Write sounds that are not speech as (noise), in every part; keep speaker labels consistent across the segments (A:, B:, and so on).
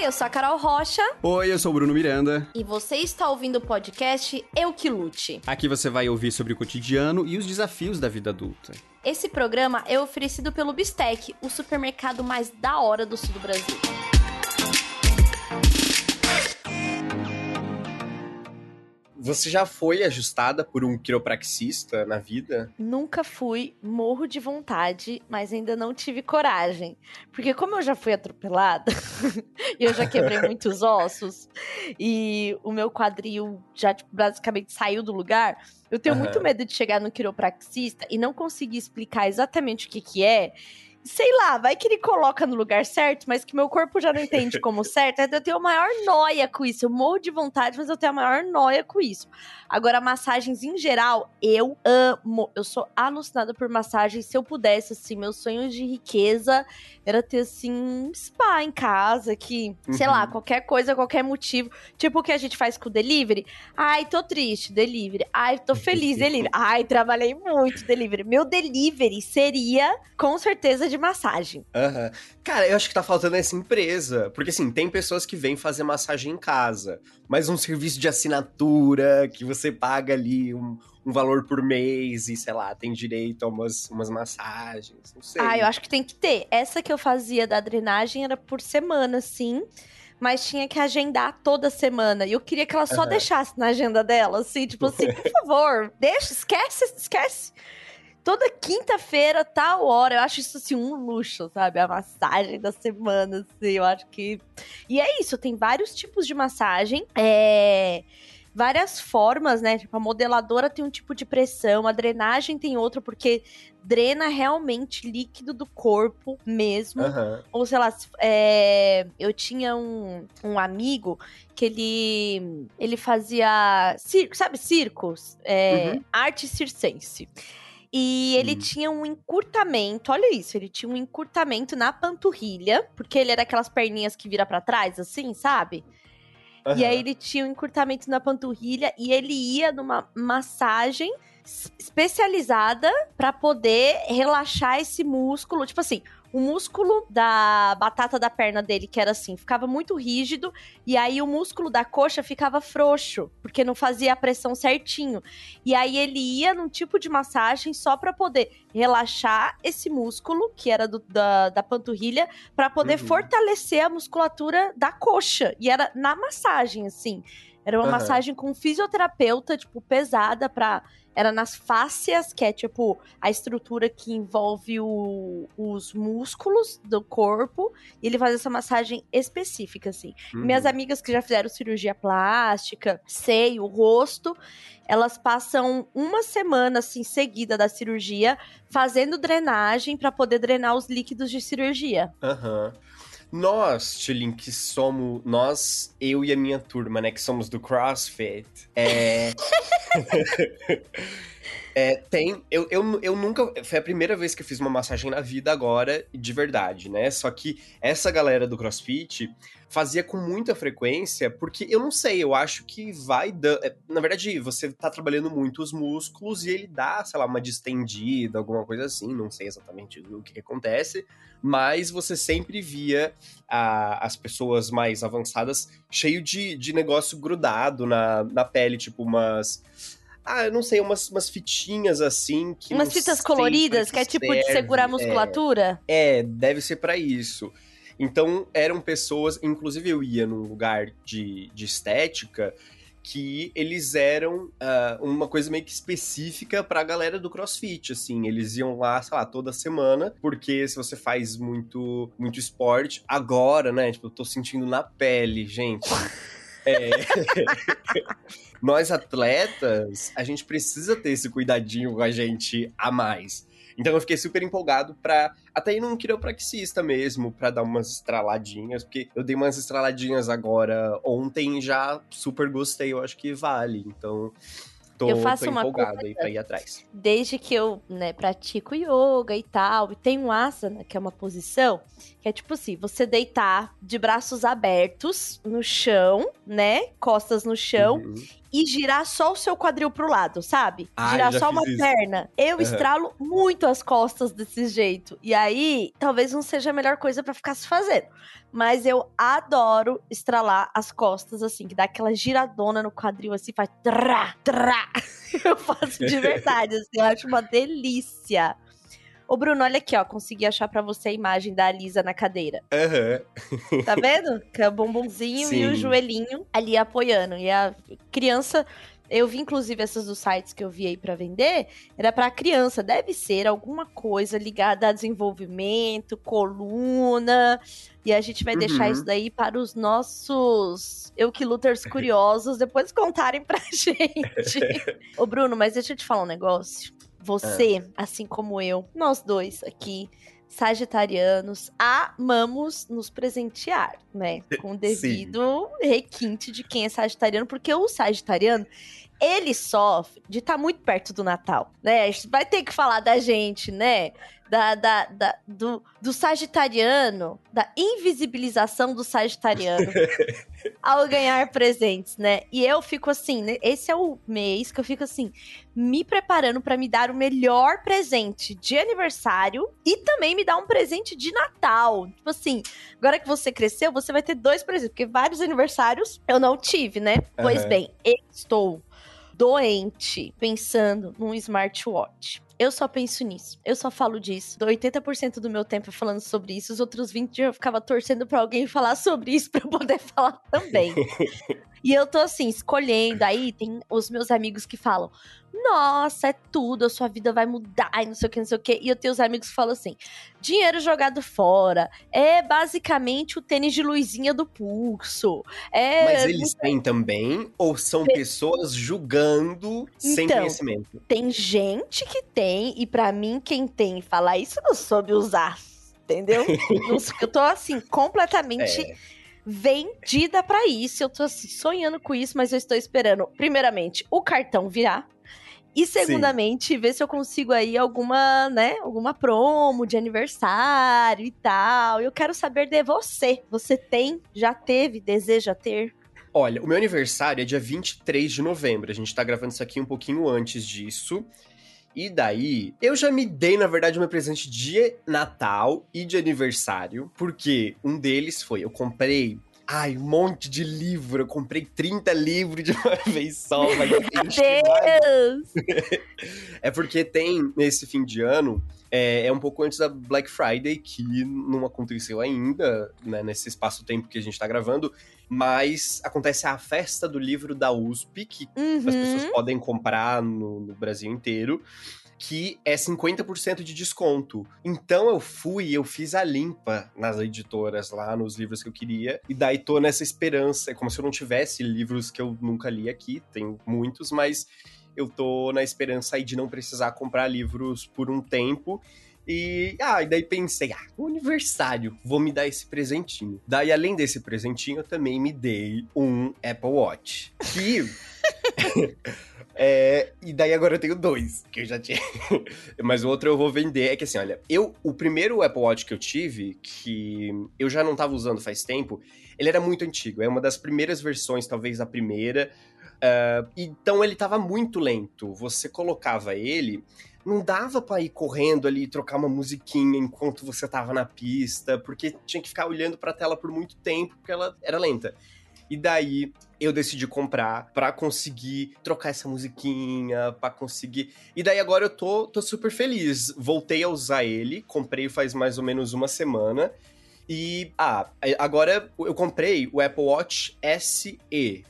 A: Oi, eu sou a Carol Rocha.
B: Oi, eu sou o Bruno Miranda.
A: E você está ouvindo o podcast Eu Que Lute.
B: Aqui você vai ouvir sobre o cotidiano e os desafios da vida adulta.
A: Esse programa é oferecido pelo Bistec, o supermercado mais da hora do sul do Brasil.
C: Você já foi ajustada por um quiropraxista na vida?
A: Nunca fui, morro de vontade, mas ainda não tive coragem. Porque como eu já fui atropelada, (laughs) e eu já quebrei (laughs) muitos ossos, e o meu quadril já tipo, basicamente saiu do lugar, eu tenho uhum. muito medo de chegar no quiropraxista e não conseguir explicar exatamente o que que é sei lá, vai que ele coloca no lugar certo, mas que meu corpo já não entende (laughs) como certo. Eu tenho a maior noia com isso. Eu morro de vontade, mas eu tenho a maior noia com isso. Agora, massagens em geral, eu amo. Eu sou alucinada por massagens. Se eu pudesse, assim, meus sonhos de riqueza era ter, assim, um spa em casa, que, uhum. sei lá, uhum. qualquer coisa, qualquer motivo. Tipo o que a gente faz com o delivery. Ai, tô triste, delivery. Ai, tô feliz, delivery. Ai, trabalhei muito, delivery. Meu delivery seria, com certeza, de massagem.
C: Uhum. Cara, eu acho que tá faltando essa empresa. Porque, assim, tem pessoas que vêm fazer massagem em casa, mas um serviço de assinatura que você paga ali um, um valor por mês e, sei lá, tem direito a umas, umas massagens. Não sei.
A: Ah, eu acho que tem que ter. Essa que eu fazia da drenagem era por semana, sim mas tinha que agendar toda semana. E eu queria que ela só uhum. deixasse na agenda dela, assim, tipo assim, por (laughs) favor, deixa, esquece, esquece toda quinta-feira, tal hora. Eu acho isso assim um luxo, sabe? A massagem da semana, assim. Eu acho que. E é isso, tem vários tipos de massagem. É várias formas, né? Tipo, a modeladora tem um tipo de pressão, a drenagem tem outro, porque drena realmente líquido do corpo mesmo. Uhum. Ou sei lá, é, eu tinha um, um amigo que ele, ele fazia, circo, sabe, circos? É, uhum. Arte circense. E ele hum. tinha um encurtamento, olha isso, ele tinha um encurtamento na panturrilha, porque ele era aquelas perninhas que vira para trás, assim, sabe? Uhum. E aí ele tinha um encurtamento na panturrilha e ele ia numa massagem especializada para poder relaxar esse músculo. Tipo assim, o músculo da batata da perna dele, que era assim, ficava muito rígido, e aí o músculo da coxa ficava frouxo, porque não fazia a pressão certinho. E aí ele ia num tipo de massagem só para poder relaxar esse músculo, que era do, da, da panturrilha, para poder uhum. fortalecer a musculatura da coxa. E era na massagem, assim. Era uma uhum. massagem com fisioterapeuta, tipo, pesada pra era nas fáscias, que é tipo a estrutura que envolve o, os músculos do corpo, e ele faz essa massagem específica, assim. Uhum. Minhas amigas que já fizeram cirurgia plástica, seio, rosto, elas passam uma semana, assim, seguida da cirurgia, fazendo drenagem para poder drenar os líquidos de cirurgia.
C: Aham. Uhum. Nós, Tilin, que somos. Nós, eu e a minha turma, né, que somos do CrossFit, é. (laughs) é tem. Eu, eu, eu nunca. Foi a primeira vez que eu fiz uma massagem na vida agora, de verdade, né? Só que essa galera do CrossFit fazia com muita frequência, porque eu não sei, eu acho que vai. É, na verdade, você tá trabalhando muito os músculos e ele dá, sei lá, uma distendida, alguma coisa assim, não sei exatamente o que, que acontece, mas você sempre via a, as pessoas mais avançadas cheio de, de negócio grudado na, na pele, tipo umas. Ah, eu não sei, umas, umas fitinhas assim que.
A: Umas fitas coloridas, que, é tipo serve. de segurar a musculatura?
C: É, é deve ser para isso. Então, eram pessoas, inclusive eu ia num lugar de, de estética que eles eram uh, uma coisa meio que específica pra galera do CrossFit, assim, eles iam lá, sei lá, toda semana, porque se você faz muito muito esporte, agora, né, tipo, eu tô sentindo na pele, gente. (laughs) É... (laughs) Nós atletas, a gente precisa ter esse cuidadinho com a gente a mais. Então eu fiquei super empolgado pra até ir num quiropraxista mesmo, pra dar umas estraladinhas, porque eu dei umas estraladinhas agora ontem já super gostei, eu acho que vale. Então tô, eu faço tô empolgado uma aí pra ir atrás.
A: Desde que eu, né, pratico yoga e tal, e tem um asana, que é uma posição, que é tipo assim, você deitar de braços abertos no chão, né, costas no chão, uhum. E girar só o seu quadril pro lado, sabe?
C: Ah,
A: girar só uma
C: isso.
A: perna. Eu
C: Aham.
A: estralo muito as costas desse jeito. E aí, talvez não seja a melhor coisa pra ficar se fazendo. Mas eu adoro estralar as costas, assim, que dá aquela giradona no quadril, assim, faz trá, trá. (laughs) Eu faço de (laughs) verdade, assim, eu acho uma delícia. Ô, Bruno, olha aqui, ó. Consegui achar pra você a imagem da Lisa na cadeira.
C: Aham.
A: Tá vendo? (laughs) Que é o bumbumzinho e o
C: Sim.
A: joelhinho ali apoiando. E a criança. Eu vi, inclusive, essas dos sites que eu vi aí pra vender. Era pra criança. Deve ser alguma coisa ligada a desenvolvimento, coluna. E a gente vai deixar
C: Uhum.
A: isso daí para os nossos Eukiluters curiosos depois contarem pra (laughs) gente. (laughs) Ô, Bruno, mas deixa eu te falar um negócio. Você, assim como eu, nós dois aqui, sagitarianos, amamos nos presentear, né? (laughs) Com o devido requinte de quem é sagitariano, porque o sagitariano, ele sofre de estar muito perto do Natal, né? A gente vai ter que falar da gente, né? Da, da, da- do, do sagitariano, da invisibilização do sagitariano (laughs) ao ganhar presentes, né? E eu fico assim, né? esse é o mês que eu fico assim, me preparando pra me dar o melhor presente de aniversário e também me dar um presente de Natal. Tipo assim, agora que você cresceu, você vai ter dois presentes, porque vários aniversários eu não tive, né? Pois
C: Aham.
A: bem, eu estou doente pensando num smartwatch. Eu só penso nisso. Eu só falo disso. Dou 80% do meu tempo falando sobre isso. Os outros 20 eu ficava torcendo pra alguém falar sobre isso pra eu poder (laughs) falar também. (laughs) e eu tô assim, escolhendo. Aí tem os meus amigos que falam: Nossa, é tudo, a sua vida vai mudar e não sei o que, não sei o que. E eu tenho os amigos que falam assim: dinheiro jogado fora. É basicamente o tênis de luzinha do pulso. É.
C: Mas eles têm também, ou são pessoas julgando sem
A: Então,
C: conhecimento?
A: Tem gente que tem, e pra mim, quem tem falar isso não soube usar. Entendeu? (laughs) Eu tô assim, completamente
C: É.
A: vendida pra isso. Eu tô assim, sonhando com isso, mas eu estou esperando, primeiramente, o cartão virar. E segundamente, ver se eu consigo aí alguma, né, alguma promo de aniversário e tal. Eu quero saber de você. Você tem, já teve, deseja ter?
C: Olha, o meu aniversário é dia 23 de novembro. A gente tá gravando isso aqui um pouquinho antes disso. E daí, eu já me dei, na verdade, meu presente de Natal e de aniversário. Porque um deles foi, eu comprei. Ai, um monte de livro. Eu comprei 30 livros de uma (laughs) vez só. Vai
A: Deus! (laughs)
C: É porque tem, nesse fim de ano, é, é um pouco antes da Black Friday, que não aconteceu ainda, né, nesse espaço-tempo que a gente tá gravando, mas acontece a festa do livro da USP, que as pessoas
A: Uhum.
C: podem comprar no, no Brasil inteiro, que é 50% de desconto. Então eu fui, eu fiz a limpa nas editoras lá, nos livros que eu queria, e daí tô nessa esperança, é como se eu não tivesse livros que eu nunca li aqui, tem muitos, mas eu tô na esperança aí de não precisar comprar livros por um tempo. E, ah, e daí pensei, ah, aniversário, vou me dar esse presentinho. Daí, além desse presentinho, eu também me dei um Apple Watch. Que. (laughs) é, e daí agora eu tenho dois, que eu já tinha. (laughs) Mas o outro eu vou vender. É que assim, olha, eu. O primeiro Apple Watch que eu tive, que eu já não tava usando faz tempo, ele era muito antigo. É uma das primeiras versões, talvez a primeira. Ah, então ele tava muito lento. Você colocava ele, não dava pra ir correndo ali e trocar uma musiquinha enquanto você tava na pista, porque tinha que ficar olhando pra tela por muito tempo, porque ela era lenta. E daí eu decidi comprar pra conseguir trocar essa musiquinha, pra conseguir. E daí agora eu tô, tô super feliz. Voltei a usar ele, comprei faz mais ou menos uma semana. E, ah, agora eu comprei o Apple Watch SE,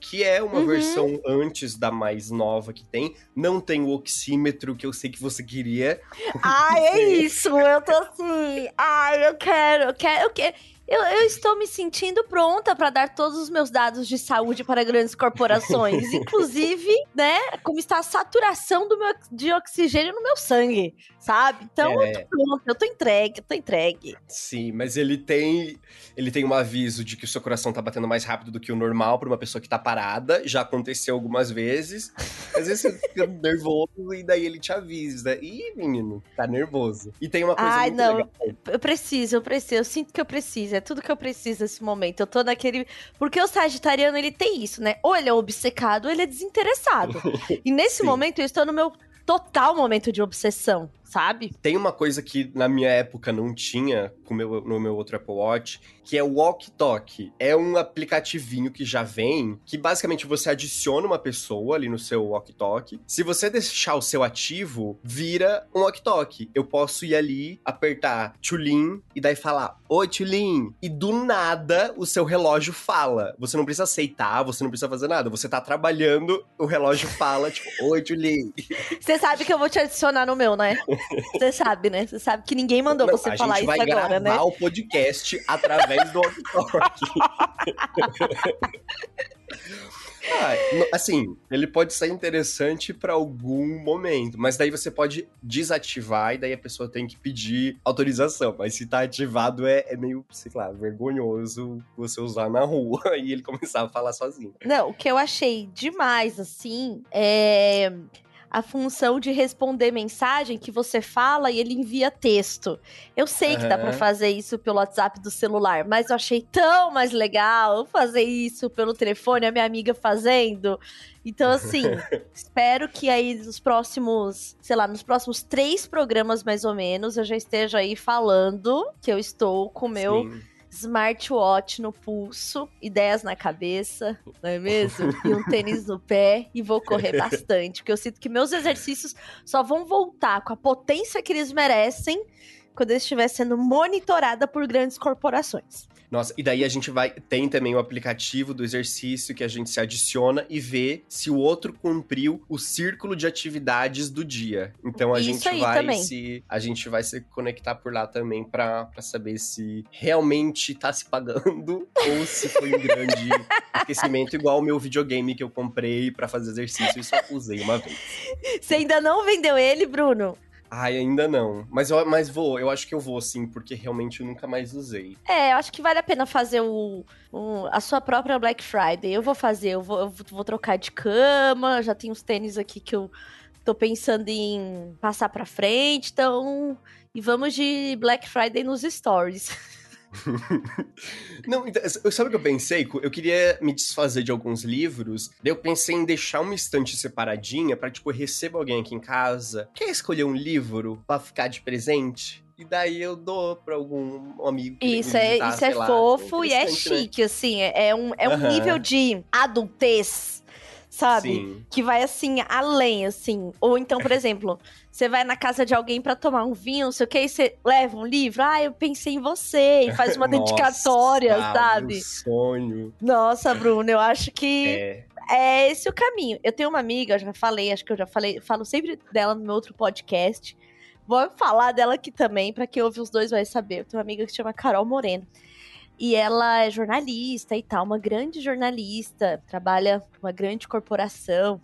C: que é uma
A: Uhum.
C: versão antes da mais nova que tem. Não tem o oxímetro que eu sei que você queria.
A: Ai, é (laughs) isso. Eu tô assim. Ai, eu quero, eu quero, eu quero. Eu, eu estou me sentindo pronta para dar todos os meus dados de saúde para grandes corporações. (laughs) Inclusive, né, como está a saturação do meu, de oxigênio no meu sangue, sabe? Então, eu
C: É.
A: tô pronta, eu tô entregue, eu tô entregue.
C: Sim, mas ele tem ele tem um aviso de que o seu coração tá batendo mais rápido do que o normal pra uma pessoa que tá parada. Já aconteceu algumas vezes. Às vezes você fica (laughs) nervoso e daí ele te avisa. Ih, menino, tá nervoso. E tem uma coisa
A: Ai, não.
C: legal.
A: Eu preciso, eu preciso, eu sinto que eu preciso. É tudo que eu preciso nesse momento. Eu tô naquele. Porque o Sagitariano, ele tem isso, né? Ou ele é obcecado, ou ele é desinteressado. (laughs) e nesse momento eu estou no meu total momento de obsessão, sabe?
C: Tem uma coisa que na minha época não tinha meu, no meu outro Apple Watch, que é o Walk Talk. É um aplicativinho que já vem, que basicamente você adiciona uma pessoa ali no seu Walk Talk. Se você deixar o seu ativo, vira um Walk Talk. Eu posso ir ali, apertar Tulin e daí falar: Oi, Tulin. E do nada o seu relógio fala. Você não precisa aceitar, você não precisa fazer nada. Você tá trabalhando, o relógio fala, tipo, Oi, Tulin.
A: Você sabe que eu vou te adicionar no meu, né? (laughs) Você sabe, né? Você sabe que ninguém mandou
C: Não,
A: você
C: a
A: falar
C: gente
A: isso
C: vai
A: agora, né?
C: gravar o podcast através do walkie-talkie. (laughs) Ah, assim, ele pode ser interessante pra algum momento, mas daí você pode desativar e daí a pessoa tem que pedir autorização. Mas se tá ativado é, é meio, sei lá, vergonhoso você usar na rua (laughs) e ele começar a falar sozinho.
A: Não, o que eu achei demais, assim, é a função de responder mensagem que você fala e ele envia texto. Eu sei que dá pra
C: Aham.
A: fazer isso pelo WhatsApp do celular, mas eu achei tão mais legal fazer isso pelo telefone, a minha amiga fazendo. Então, assim, (laughs) espero que aí nos próximos, sei lá, nos próximos três programas mais ou menos, eu já esteja aí falando que eu estou com o meu
C: Sim.
A: Smartwatch no pulso, ideias na cabeça, não é mesmo? (laughs) E um tênis no pé e vou correr (laughs) bastante, porque eu sinto que meus exercícios só vão voltar com a potência que eles merecem quando eu estiver sendo monitorada por grandes corporações.
C: Nossa, e daí a gente vai. Tem também o aplicativo do exercício que a gente se adiciona e vê se o outro cumpriu o círculo de atividades do dia. Então a
A: Isso
C: gente vai
A: também.
C: se. A gente vai se conectar por lá também pra, pra saber se realmente tá se pagando (laughs) ou se foi um grande (laughs) aquecimento, igual o meu videogame que eu comprei pra fazer exercício e só usei uma vez.
A: Você ainda não vendeu ele, Bruno?
C: Ai, ainda não. Mas, eu, mas vou, eu acho que eu vou sim, porque realmente eu nunca mais usei.
A: É, eu acho que vale a pena fazer o, o- a sua própria Black Friday. Eu vou fazer, eu vou, eu vou trocar de cama, já tenho uns tênis aqui que eu tô pensando em passar pra frente, então. E vamos de Black Friday nos stories. (laughs) (laughs)
C: Não, então, sabe o que eu pensei? Eu queria me desfazer de alguns livros, daí eu pensei em deixar uma estante separadinha pra, tipo, recebo alguém aqui em casa, quer escolher um livro pra ficar de presente? E daí eu dou pra algum amigo
A: Isso é,
C: visitar,
A: isso é
C: lá.
A: fofo e é
C: né?
A: chique, assim. É, é um, é um
C: Aham.
A: nível de adultez, sabe?
C: Sim.
A: Que vai assim, além, assim. Ou então, por exemplo, você vai na casa de alguém pra tomar um vinho, não sei o que, e você leva um livro. Ah, eu pensei em você. E faz uma (laughs) dedicatória,
C: Nossa,
A: sabe?
C: sonho.
A: Nossa, Bruno, eu acho que
C: É.
A: é esse o caminho. Eu tenho uma amiga, eu já falei, acho que eu já falei, falo sempre dela no meu outro podcast. Vou falar dela aqui também, pra quem ouve os dois vai saber. Eu tenho uma amiga que se chama Carol Moreno. E ela é jornalista e tal, uma grande jornalista, trabalha com uma grande corporação.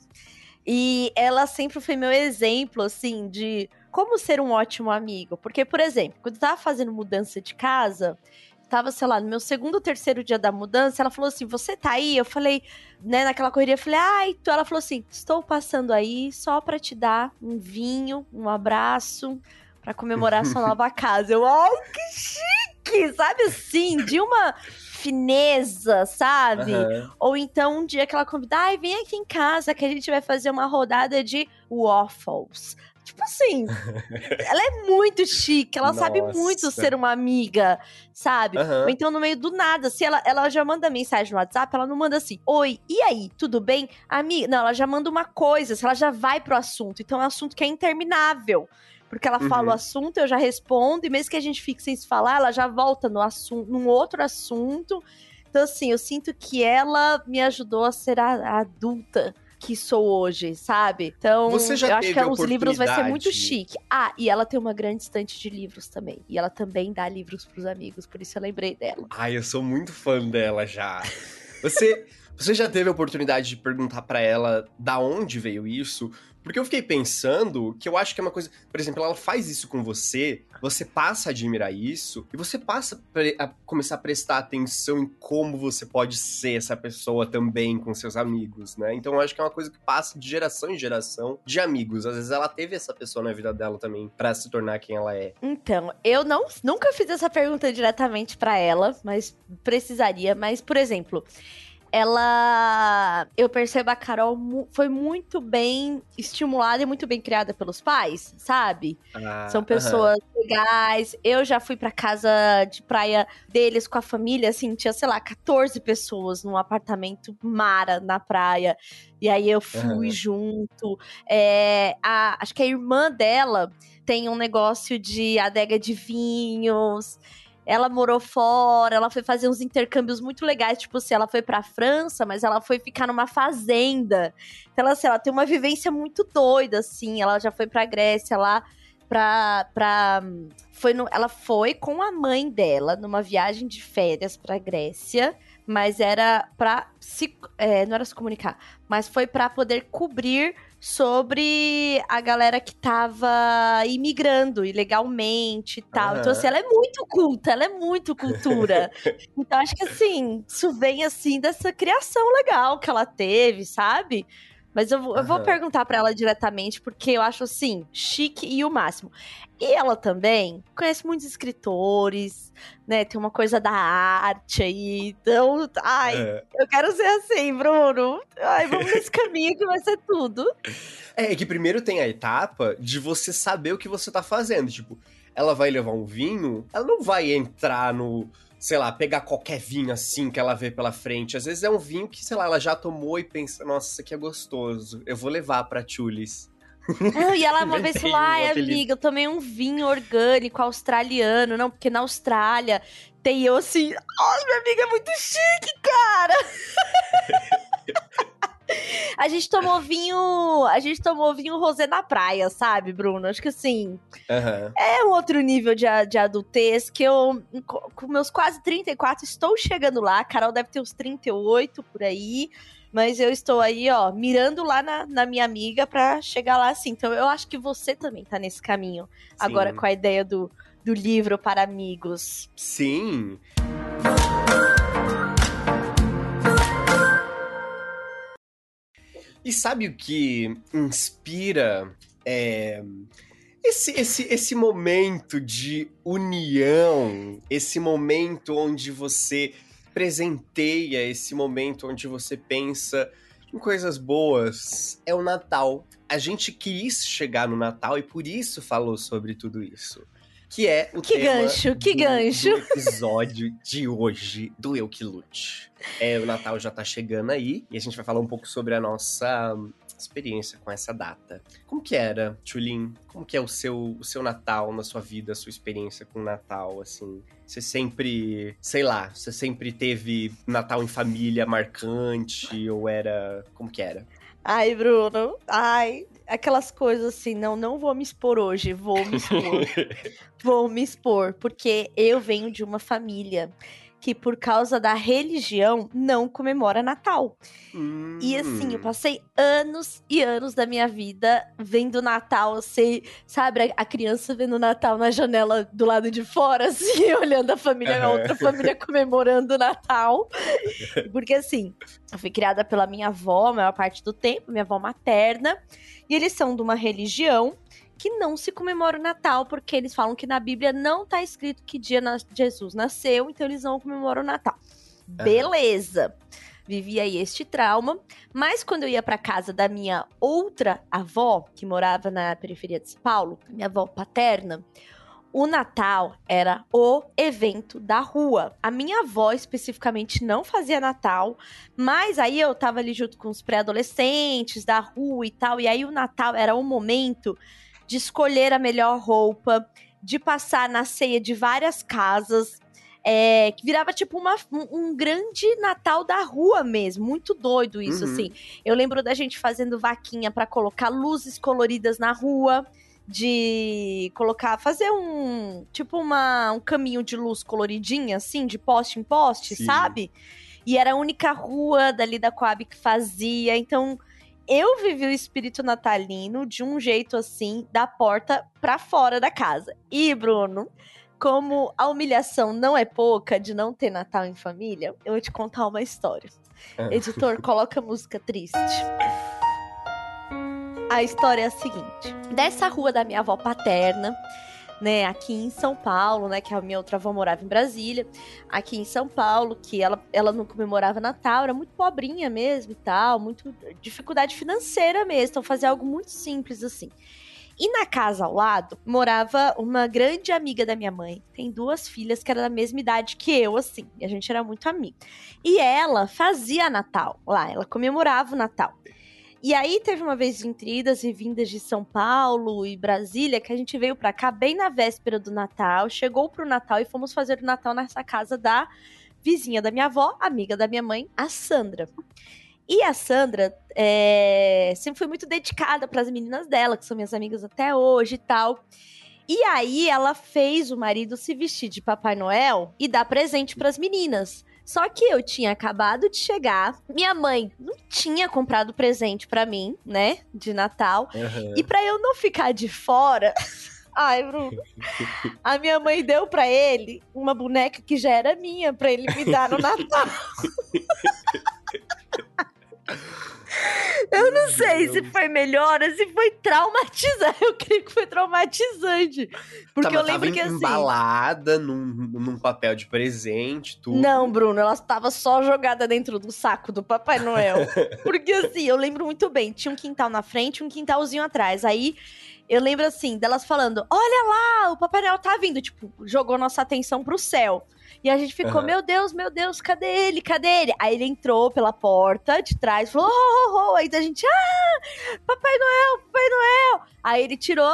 A: E ela sempre foi meu exemplo, assim, de como ser um ótimo amigo. Porque, por exemplo, quando eu tava fazendo mudança de casa, tava, sei lá, no meu segundo ou terceiro dia da mudança, ela falou assim: Você tá aí? Eu falei, né, naquela correria, eu falei, ai, tu. Ela falou assim: Estou passando aí só pra te dar um vinho, um abraço, pra comemorar sua (laughs) nova casa. Eu, ai, que chique! Sabe assim, de uma fineza, sabe?
C: Aham.
A: Ou então um dia que ela convida, ai, vem aqui em casa que a gente vai fazer uma rodada de waffles. Tipo assim, (laughs) ela é muito chique, ela sabe muito
C: Nossa.
A: ser uma amiga, sabe?
C: Aham.
A: Ou então no meio do nada, se ela, ela já manda mensagem no WhatsApp, ela não manda assim, oi, e aí, tudo bem? Amiga, não, ela já manda uma coisa, se ela já vai pro assunto, então é um assunto que é interminável. Porque ela fala
C: Uhum.
A: o assunto, eu já respondo, e mesmo que a gente fique sem se falar, ela já volta no assunto, num outro assunto. Então, assim, eu sinto que ela me ajudou a ser a, a adulta que sou hoje, sabe? Então,
C: Você já
A: eu acho que os livros vai ser muito chique. Ah, e ela tem uma grande estante de livros também. E ela também dá livros pros amigos, por isso eu lembrei dela.
C: Ai, eu sou muito fã dela já. Você, Você já teve a oportunidade de perguntar para ela da onde veio isso? Porque eu fiquei pensando que eu acho que é uma coisa. Por exemplo, ela faz isso com você, você passa a admirar isso, e você passa a começar a prestar atenção em como você pode ser essa pessoa também com seus amigos, né? Então eu acho que é uma coisa que passa de geração em geração de amigos. Às vezes ela teve essa pessoa na vida dela também para se tornar quem ela é.
A: Então, eu não nunca fiz essa pergunta diretamente para ela, mas precisaria. Mas, por exemplo ela. Eu percebo a Carol mu foi muito bem estimulada e muito bem criada pelos pais, sabe? Ah, São pessoas uh -huh. legais. Eu já fui pra casa de praia deles com a família, assim, tinha, sei lá, 14 pessoas num apartamento mara na praia. E aí eu fui junto. É, a, acho que a irmã dela tem um negócio de adega de vinhos ela morou fora, ela foi fazer uns intercâmbios muito legais, tipo assim, ela foi pra França, mas ela foi ficar numa fazenda. Então, ela, assim, ela tem uma vivência muito doida, assim, ela já foi pra Grécia lá pra. pra foi no, ela foi com a mãe dela numa viagem de férias pra Grécia, mas era pra se. É, não era se comunicar, mas foi para poder cobrir sobre a galera que tava imigrando ilegalmente e tal. Uhum. Então, assim, ela é muito culta, ela é muito cultura. (laughs) então, acho que, assim, isso vem, assim, dessa criação legal que ela teve, sabe? Mas eu, eu vou perguntar para ela diretamente, porque eu acho assim, chique e o máximo. E ela também conhece muitos escritores, né? Tem uma coisa da arte aí. Então, ai, é. eu quero ser assim, Bruno. Ai, vamos nesse caminho que vai ser tudo.
C: É, é que primeiro tem a etapa de você saber o que você tá fazendo. Tipo, ela vai levar um vinho, ela não vai entrar no sei lá, pegar qualquer vinho assim que ela vê pela frente. Às vezes é um vinho que, sei lá, ela já tomou e pensa, nossa, isso aqui é gostoso, eu vou levar pra Tulis.
A: Não, e ela (laughs) uma vez falou, ai, amiga, eu tomei um vinho orgânico australiano, não, porque na Austrália tem eu assim, ai, minha amiga é muito chique, cara! (laughs) (laughs) A gente tomou vinho. A gente tomou vinho rosé na praia, sabe, Bruno? Acho que assim. Uhum. É um outro nível de, de adultez que eu, com meus quase 34, estou chegando lá. A Carol deve ter uns 38 por aí. Mas eu estou aí, ó, mirando lá na, na minha amiga para chegar lá assim. Então eu acho que você também tá nesse caminho. Sim. Agora com a ideia do, do livro para amigos.
C: Sim. E sabe o que inspira é, esse, esse, esse momento de união, esse momento onde você presenteia, esse momento onde você pensa em coisas boas? É o Natal. A gente quis chegar no Natal e por isso falou sobre tudo isso que é o
A: que
C: tema
A: gancho, que
C: do,
A: gancho.
C: do episódio de hoje do Eu Que Lute. É, o Natal já tá chegando aí e a gente vai falar um pouco sobre a nossa experiência com essa data. Como que era, Tulin? Como que é o seu, o seu Natal na sua vida, a sua experiência com o Natal, assim? Você sempre, sei lá, você sempre teve Natal em família marcante ou era, como que era?
A: Ai, Bruno, ai, aquelas coisas assim, não, não vou me expor hoje, vou me expor. (laughs) vou me expor, porque eu venho de uma família que por causa da religião não comemora Natal. Hum. E assim, eu passei anos e anos da minha vida vendo Natal, assim, sabe, a criança vendo Natal na janela do lado de fora, (laughs) assim, olhando a família, a outra família (laughs) comemorando o Natal. Porque assim, eu fui criada pela minha avó, a maior parte do tempo, minha avó materna, e eles são de uma religião que não se comemora o Natal, porque eles falam que na Bíblia não está escrito que dia Jesus nasceu, então eles não comemoram o Natal. Uhum. Beleza. Vivia aí este trauma, mas quando eu ia para casa da minha outra avó, que morava na periferia de São Paulo, minha avó paterna, o Natal era o evento da rua. A minha avó especificamente não fazia Natal, mas aí eu tava ali junto com os pré-adolescentes da rua e tal, e aí o Natal era o momento de escolher a melhor roupa, de passar na ceia de várias casas. É, que virava tipo uma, um, um, grande Natal da rua mesmo. Muito doido isso, uhum. assim. Eu lembro da gente fazendo vaquinha para colocar luzes coloridas na rua. De colocar, fazer um tipo uma, um caminho de luz coloridinha, assim, de poste em poste, Sim. sabe? E era a única rua dali da Coab que fazia. Então, eu vivi o espírito natalino de um jeito assim, da porta para fora da casa. E, Bruno, como a humilhação não é pouca de não ter Natal em família, eu vou te contar uma história. Ah. Editor, (laughs) coloca música triste. A história é a seguinte: dessa rua da minha avó paterna, né, aqui em São Paulo, né, que a minha outra avó morava em Brasília, aqui em São Paulo, que ela, ela não comemorava Natal, era muito pobrinha mesmo e tal, muito dificuldade financeira mesmo, então fazia algo muito simples assim. E na casa ao lado morava uma grande amiga da minha mãe. Tem duas filhas que eram da mesma idade que eu, assim. E a gente era muito amiga. E ela fazia Natal lá, ela comemorava o Natal. E aí teve uma vez entre idas e vindas de São Paulo e Brasília que a gente veio para cá bem na véspera do Natal, chegou pro Natal e fomos fazer o Natal nessa casa da vizinha da minha avó, amiga da minha mãe, a Sandra. E a Sandra é, sempre foi muito dedicada para as meninas dela, que são minhas amigas até hoje e tal. E aí ela fez o marido se vestir de Papai Noel e dar presente para as meninas. Só que eu tinha acabado de chegar, minha mãe não tinha comprado presente para mim, né, de Natal. Uhum. E para eu não ficar de fora, (laughs) Ai, Bruno. A minha mãe deu para ele uma boneca que já era minha para ele me dar no Natal. (laughs) Eu não sei se foi melhor ou se foi traumatizante. (laughs) Eu creio que foi traumatizante. Porque
C: tava,
A: eu lembro que
C: assim. embalada num, num papel de presente, tudo.
A: Não, Bruno, ela estava só jogada dentro do saco do Papai Noel. (laughs) Porque assim, eu lembro muito bem: tinha um quintal na frente e um quintalzinho atrás. Aí eu lembro assim, delas falando: Olha lá, o Papai Noel tá vindo. Tipo, jogou nossa atenção pro céu. E a gente ficou, uhum. meu Deus, meu Deus, cadê ele? Cadê ele? Aí ele entrou pela porta de trás, falou, oh, oh, oh. Aí a gente, ah, Papai Noel, Papai Noel. Aí ele tirou,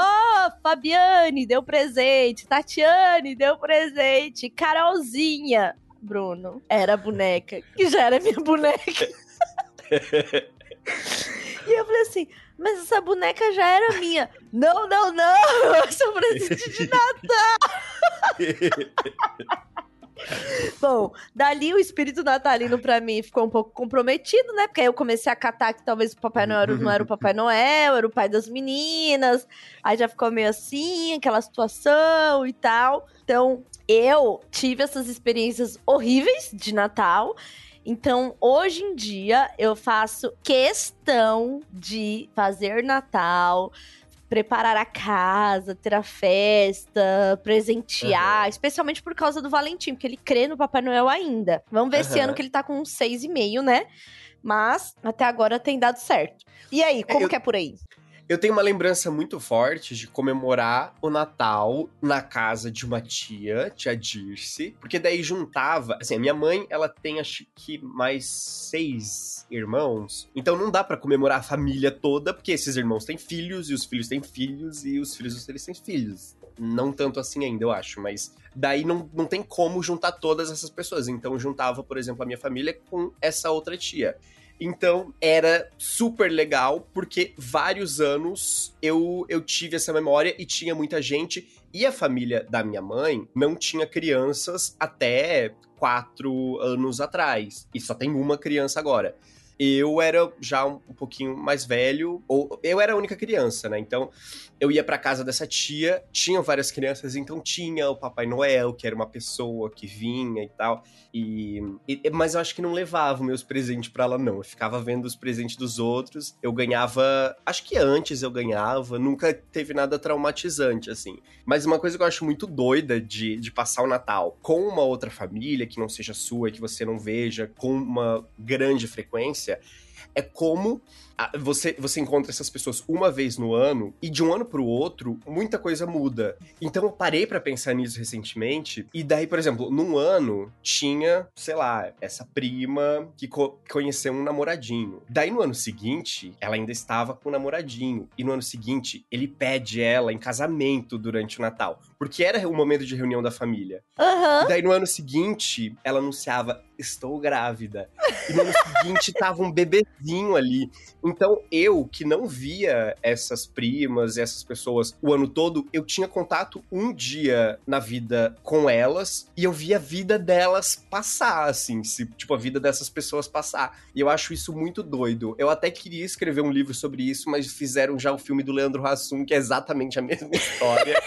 A: Fabiane, deu presente, Tatiane, deu presente, Carolzinha, Bruno, era a boneca, que já era minha boneca. (laughs) e eu falei assim, mas essa boneca já era minha. Não, não, não, o presente de Natal. (laughs) (laughs) Bom, dali o espírito natalino para mim ficou um pouco comprometido, né? Porque aí eu comecei a catar que talvez o Papai Noel não era o Papai Noel, era o pai das meninas. Aí já ficou meio assim, aquela situação e tal. Então, eu tive essas experiências horríveis de Natal. Então, hoje em dia, eu faço questão de fazer Natal, preparar a casa, ter a festa, presentear, uhum. especialmente por causa do Valentim, porque ele crê no Papai Noel ainda. Vamos ver uhum. esse ano que ele tá com uns seis e meio, né? Mas até agora tem dado certo. E aí, como eu... que é por aí?
C: Eu tenho uma lembrança muito forte de comemorar o Natal na casa de uma tia, tia Dirce, porque daí juntava, assim, a minha mãe, ela tem acho que mais seis irmãos, então não dá para comemorar a família toda, porque esses irmãos têm filhos, e os filhos têm filhos, e os filhos deles têm filhos. Não tanto assim ainda, eu acho, mas daí não, não tem como juntar todas essas pessoas. Então juntava, por exemplo, a minha família com essa outra tia. Então era super legal, porque vários anos eu, eu tive essa memória e tinha muita gente. E a família da minha mãe não tinha crianças até quatro anos atrás. E só tem uma criança agora eu era já um, pouquinho mais velho, ou eu era a única criança, né? Então eu ia para casa dessa tia, tinha várias crianças, então tinha o Papai Noel, que era uma pessoa que vinha e tal. E, e mas eu acho que não levava meus presentes para ela não. Eu ficava vendo os presentes dos outros. Eu ganhava, acho que antes eu ganhava, nunca teve nada traumatizante assim. Mas uma coisa que eu acho muito doida de, de passar o Natal com uma outra família que não seja sua, que você não veja com uma grande frequência, é como você, você encontra essas pessoas uma vez no ano e de um ano pro outro, muita coisa muda. Então eu parei para pensar nisso recentemente. E daí, por exemplo, num ano tinha, sei lá, essa prima que co conheceu um namoradinho. Daí no ano seguinte, ela ainda estava com o um namoradinho. E no ano seguinte, ele pede ela em casamento durante o Natal. Porque era o momento de reunião da família.
A: Uhum.
C: Daí no ano seguinte, ela anunciava: Estou grávida. E no ano seguinte tava um bebê sozinho ali. Então, eu que não via essas primas, essas pessoas o ano todo, eu tinha contato um dia na vida com elas e eu via a vida delas passar, assim, se, tipo, a vida dessas pessoas passar. E eu acho isso muito doido. Eu até queria escrever um livro sobre isso, mas fizeram já o filme do Leandro Hassum, que é exatamente a mesma (laughs) história.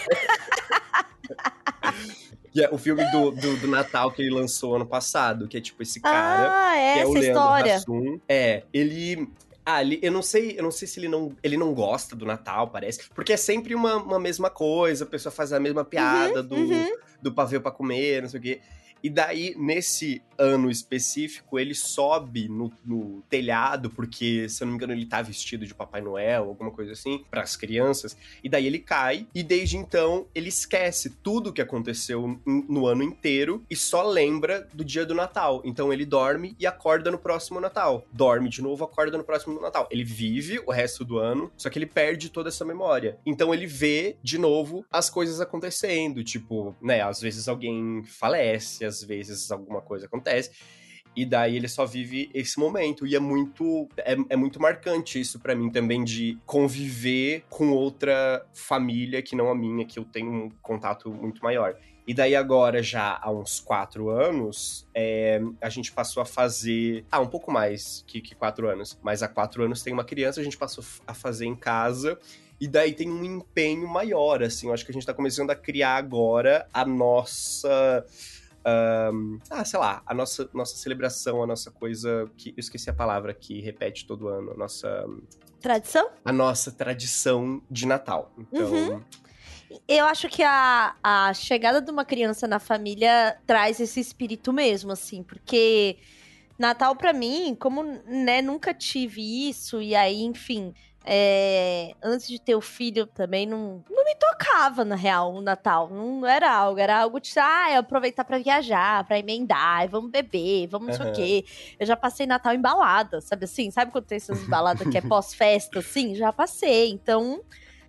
C: Que é o filme do, do, do, Natal que ele lançou ano passado, que é tipo esse cara.
A: Ah, é
C: que
A: é
C: o
A: essa
C: Leandro
A: história.
C: Hassum. É, ele. Ah, ele, eu não sei, eu não sei se ele não, ele não gosta do Natal, parece. Porque é sempre uma, uma mesma coisa, a pessoa faz a mesma piada do,
A: uhum.
C: do pavê pra comer, não sei o quê. E daí, nesse ano específico, ele sobe no, no, telhado, porque, se eu não me engano, ele tá vestido de Papai Noel, alguma coisa assim, para as crianças. E daí ele cai, e desde então ele esquece tudo que aconteceu no ano inteiro e só lembra do dia do Natal. Então ele dorme e acorda no próximo Natal. Dorme de novo, acorda no próximo Natal. Ele vive o resto do ano, só que ele perde toda essa memória. Então ele vê de novo as coisas acontecendo, tipo, né, às vezes alguém falece, às vezes alguma coisa acontece. E daí ele só vive esse momento. E é muito, é, é muito marcante isso para mim também, de conviver com outra família que não a minha, que eu tenho um contato muito maior. E daí agora, já há uns quatro anos, é, a gente passou a fazer... Ah, um pouco mais que, que quatro anos. Mas há quatro anos tem uma criança, a gente passou a fazer em casa... E daí tem um empenho maior, assim. Eu acho que a gente tá começando a criar agora a nossa um, ah, sei lá, a nossa, nossa celebração, a nossa coisa que. Eu esqueci a palavra que repete todo ano, a nossa.
A: Tradição?
C: A nossa tradição de Natal. Então.
A: Uhum. Eu acho que a, a chegada de uma criança na família traz esse espírito mesmo, assim, porque Natal para mim, como né, nunca tive isso, e aí, enfim, é, antes de ter o filho também não, não me tocava, na real, o Natal. Não era algo, era algo de, ah, aproveitar para viajar, para emendar, vamos beber, vamos não sei o quê. Eu já passei Natal em balada, sabe assim? Sabe quando tem essas baladas que é (laughs) pós-festa, assim? Já passei. Então,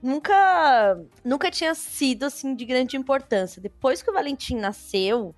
A: nunca nunca tinha sido assim de grande importância. Depois que o Valentim nasceu,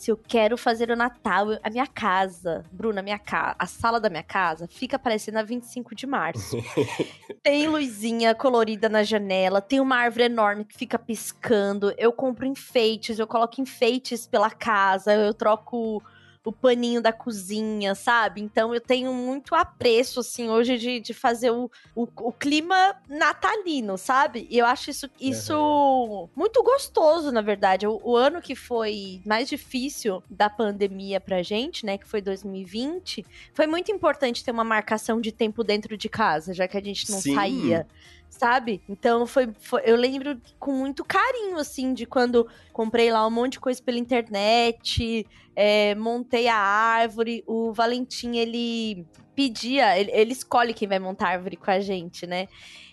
A: se eu quero fazer o Natal, a minha casa, Bruna, a minha casa, a sala da minha casa fica parecendo a 25 de março. (laughs) tem luzinha colorida na janela, tem uma árvore enorme que fica piscando. Eu compro enfeites, eu coloco enfeites pela casa, eu troco o paninho da cozinha, sabe? Então eu tenho muito apreço, assim, hoje de, de fazer o, o, o clima natalino, sabe? E eu acho isso, isso uhum. muito gostoso, na verdade. O, o, ano que foi mais difícil da pandemia pra gente, né, que foi 2020, foi muito importante ter uma marcação de tempo dentro de casa, já que a gente não Sim. saía sabe? Então foi, foi, eu lembro com muito carinho assim de quando comprei lá um monte de coisa pela internet, é, montei a árvore. O Valentim ele pedia, ele, ele, escolhe quem vai montar a árvore com a gente, né?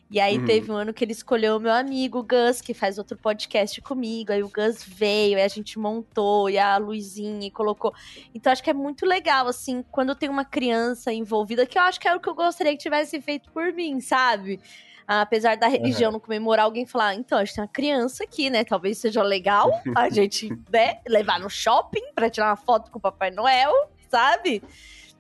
A: E aí uhum. teve um ano que ele escolheu o meu amigo o Gus, que faz outro podcast comigo. Aí o Gus veio, aí a gente montou, e a Luizinha colocou. Então acho que é muito legal, assim, quando tem uma criança envolvida, que eu acho que é o que eu gostaria que tivesse feito por mim, sabe? Apesar da religião uhum. não comemorar, alguém falar, então, a gente tem uma criança aqui, né? Talvez seja legal a (laughs) gente, né, levar no shopping pra tirar uma foto com o Papai Noel, sabe?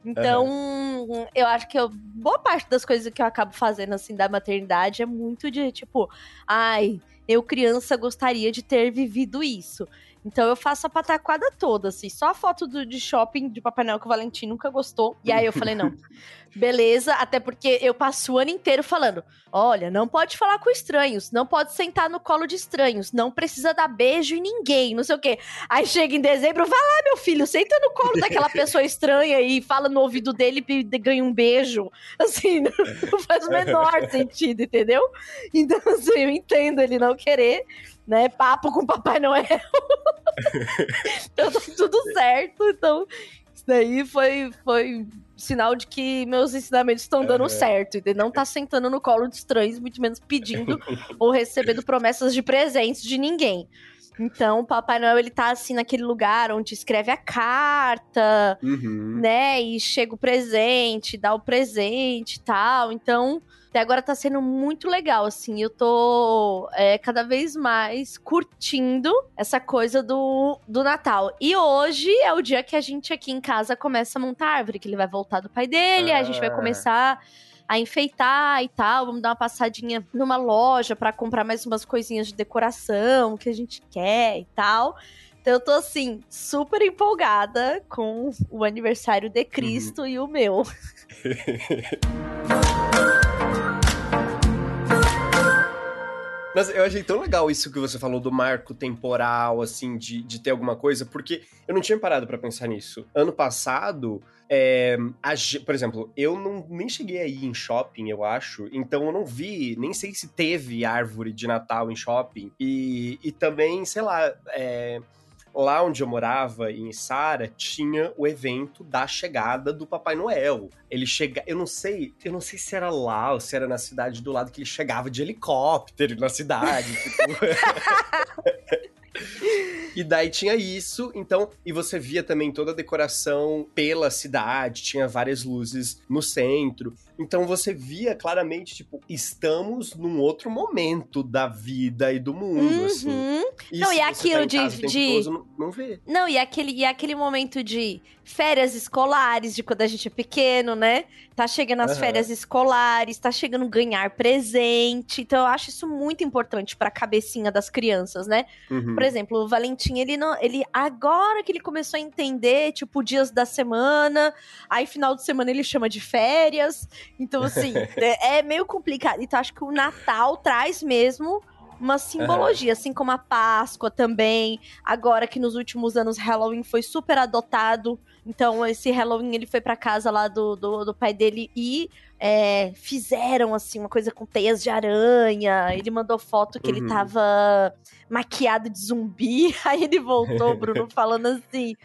A: Então, uhum. eu acho que eu, boa parte das coisas que eu acabo fazendo, assim, da maternidade é muito de, tipo, ai, eu criança gostaria de ter vivido isso. Então eu faço a pataquada toda, assim. Só a foto do, de shopping de Papai Noel que o Valentim nunca gostou. E aí eu falei, não. (laughs) Beleza, até porque eu passo o ano inteiro falando: olha, não pode falar com estranhos, não pode sentar no colo de estranhos, não precisa dar beijo em ninguém, não sei o quê. Aí chega em dezembro, vai lá, meu filho, senta no colo daquela pessoa estranha e fala no ouvido dele e ganha um beijo. Assim, não, (laughs) não faz o menor (laughs) sentido, entendeu? Então, assim, eu entendo ele não querer né, papo com Papai Noel. (laughs) então, tá tudo certo. Então, isso daí foi, foi sinal de que meus ensinamentos estão dando uhum. certo. E não tá sentando no colo de estranhos, muito menos pedindo (laughs) ou recebendo promessas de presentes de ninguém. Então, o Papai Noel, ele tá assim naquele lugar onde escreve a carta,
C: Uhum.
A: né? E chega o presente, dá o presente e tal. Então, até agora tá sendo muito legal, assim. Eu tô é, cada vez mais curtindo essa coisa do, do Natal. E hoje é o dia que a gente aqui em casa começa a montar a árvore, que ele vai voltar do pai dele, a gente vai
C: Ah.
A: começar a enfeitar e tal. Vamos dar uma passadinha numa loja pra comprar mais umas coisinhas de decoração que a gente quer e tal. Então eu tô assim, super empolgada com o aniversário de Cristo e o meu. (laughs)
C: Mas eu achei tão legal isso que você falou do marco temporal, assim, de, de ter alguma coisa, porque eu não tinha parado pra pensar nisso. Ano passado, é, a por exemplo, eu não, nem cheguei aí em shopping, eu acho, então eu não vi, nem sei se teve árvore de Natal em shopping. E, e também, sei lá, é, lá onde eu morava, em Sara, tinha o evento da chegada do Papai Noel. Ele chega, eu não sei, eu não sei se era lá ou se era na cidade do lado que ele chegava de helicóptero na cidade, (laughs) tipo. E daí tinha isso, então, e você via também toda a decoração pela cidade, tinha várias luzes no centro. Então você via claramente, tipo, estamos num outro momento da vida e do mundo, assim.
A: Uhum.
C: E
A: Não, e
C: tá
A: aquilo
C: em
A: de- de-
C: todo, não, não vê.
A: Não, e aquele, e aquele momento de férias escolares, de quando a gente é pequeno, né? Tá chegando as
C: Aham.
A: férias escolares, tá chegando ganhar presente. Então eu acho isso muito importante pra cabecinha das crianças, né?
C: Uhum.
A: Por exemplo, o Valentim, ele não, ele agora que ele começou a entender, tipo, dias da semana, aí final de semana ele chama de férias. Então assim, (laughs) é, é meio complicado. Então acho que o Natal traz mesmo uma simbologia, assim como a Páscoa também. Agora que nos últimos anos Halloween foi super adotado. Então, esse Halloween ele foi pra casa lá do, do, do pai dele e é, fizeram, assim, uma coisa com teias de aranha. Ele mandou foto que ele
C: Uhum.
A: tava maquiado de zumbi. (laughs) Aí ele voltou, Bruno, falando assim.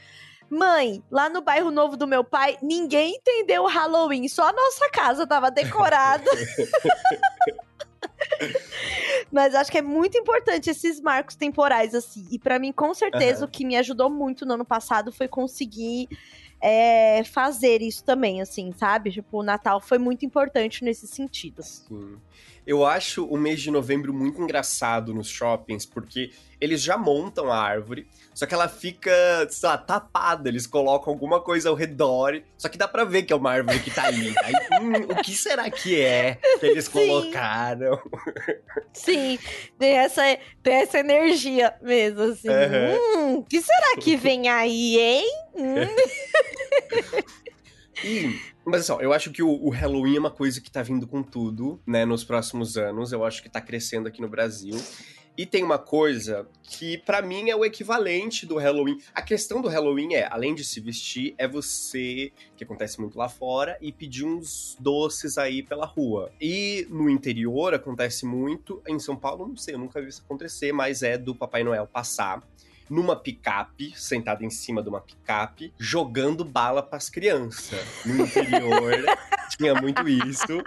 A: Mãe, lá no bairro novo do meu pai, ninguém entendeu o Halloween, só a nossa casa tava decorada. (laughs) Mas acho que é muito importante esses marcos temporais, assim. E pra mim, com certeza,
C: Aham.
A: o que me ajudou muito no ano passado foi conseguir é, fazer isso também, assim, sabe? Tipo, o Natal foi muito importante nesse sentido.
C: Sim. Eu acho o mês de novembro muito engraçado nos shoppings, porque eles já montam a árvore, só que ela fica, sei lá, tapada. Eles colocam alguma coisa ao redor, só que dá pra ver que é uma árvore que tá ali. Aí, (laughs) hum, o que será que é que eles
A: Sim.
C: colocaram?
A: Sim, tem essa, tem essa energia mesmo, assim.
C: Aham.
A: Hum, o que será que vem aí, hein? Hum. (laughs)
C: E, mas assim, eu acho que o, o Halloween é uma coisa que tá vindo com tudo, né, nos próximos anos. Eu acho que tá crescendo aqui no Brasil. E tem uma coisa que pra mim é o equivalente do Halloween. A questão do Halloween é, além de se vestir, é você, que acontece muito lá fora, e pedir uns doces aí pela rua. E no interior acontece muito, em São Paulo não sei, eu nunca vi isso acontecer, mas é do Papai Noel passar numa picape, sentado em cima de uma picape, jogando bala pras crianças. No interior (laughs) tinha muito isso.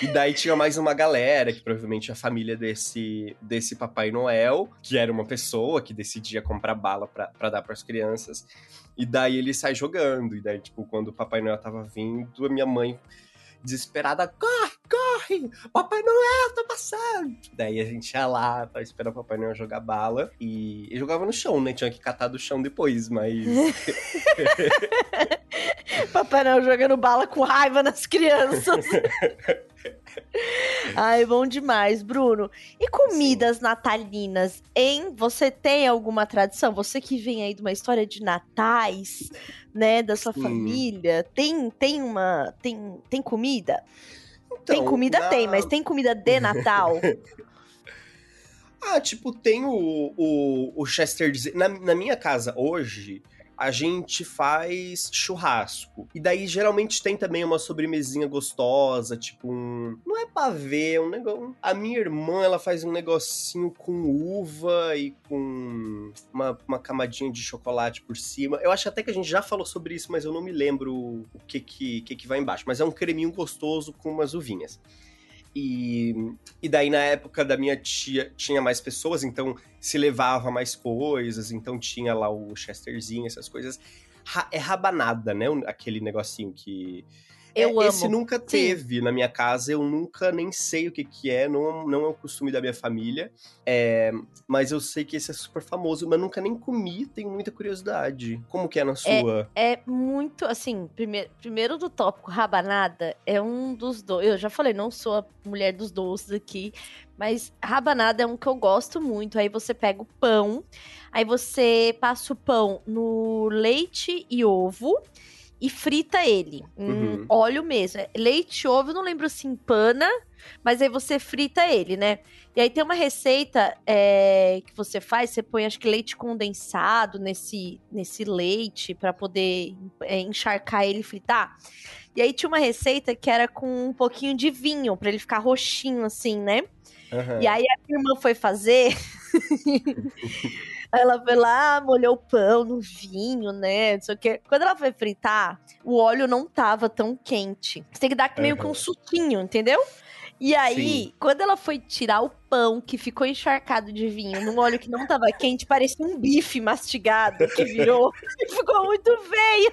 C: e daí tinha mais uma galera, que provavelmente é a família desse, desse Papai Noel, que era uma pessoa que decidia comprar bala pra, pra dar pras crianças. E daí ele sai jogando. E daí, tipo, quando o Papai Noel tava vindo, a minha mãe desesperada, corre, corre, Papai Noel tá passando. Daí a gente ia lá pra esperar o Papai Noel jogar bala e, e jogava no chão, né? Tinha que catar do chão depois, mas (laughs)
A: Papai Noel jogando bala com raiva nas crianças. (laughs) Ai, bom demais, Bruno. E comidas natalinas, hein? Você tem alguma tradição? Você que vem aí de uma história de natais, né, da sua
C: Sim.
A: família, tem tem uma tem tem comida? tem
C: Então,
A: comida
C: na-
A: tem, mas tem comida de Natal? (laughs)
C: Ah, tipo, tem o, o, o Chester... Na, na minha casa hoje, a gente faz churrasco. E daí, geralmente, tem também uma sobremesinha gostosa, tipo um... Não é pavê, é um negócio... A minha irmã, ela faz um negocinho com uva e com uma, uma camadinha de chocolate por cima. Eu acho até que a gente já falou sobre isso, mas eu não me lembro o que que, que, que vai embaixo. Mas é um creminho gostoso com umas uvinhas. E, e daí, na época da minha tia, tinha mais pessoas, então se levava mais coisas, então tinha lá o Chesterzinho, essas coisas. Ra é rabanada, né? Aquele negocinho que
A: eu
C: é,
A: amo.
C: Esse nunca teve Sim. na minha casa, eu nunca nem sei o que que é, não, não é o costume da minha família, é, mas eu sei que esse é super famoso, mas nunca nem comi, tenho muita curiosidade. Como que é na sua?
A: É, é muito, assim, primeiro, primeiro do tópico, rabanada é um dos dois, eu já falei, não sou a mulher dos doces aqui, mas rabanada é um que eu gosto muito, aí você pega o pão, aí você passa o pão no leite e ovo, e frita ele uhum. óleo mesmo. É leite, ovo, eu não lembro se empana, mas aí você frita ele, né? E aí tem uma receita é, que você faz, você põe acho que leite condensado nesse, nesse leite para poder é, encharcar ele e fritar. E aí tinha uma receita que era com um pouquinho de vinho, para ele ficar roxinho assim, né? Uhum. E aí a minha irmã foi fazer. (laughs) Aí ela foi lá, molhou o pão no vinho, né? Não sei o quê. Quando ela foi fritar, o óleo não tava tão quente. Você tem que dar meio uhum. que um suquinho, entendeu? E aí, Sim. quando ela foi tirar o pão que ficou encharcado de vinho num óleo que não tava quente, parecia um bife mastigado que virou (laughs) e ficou muito feio.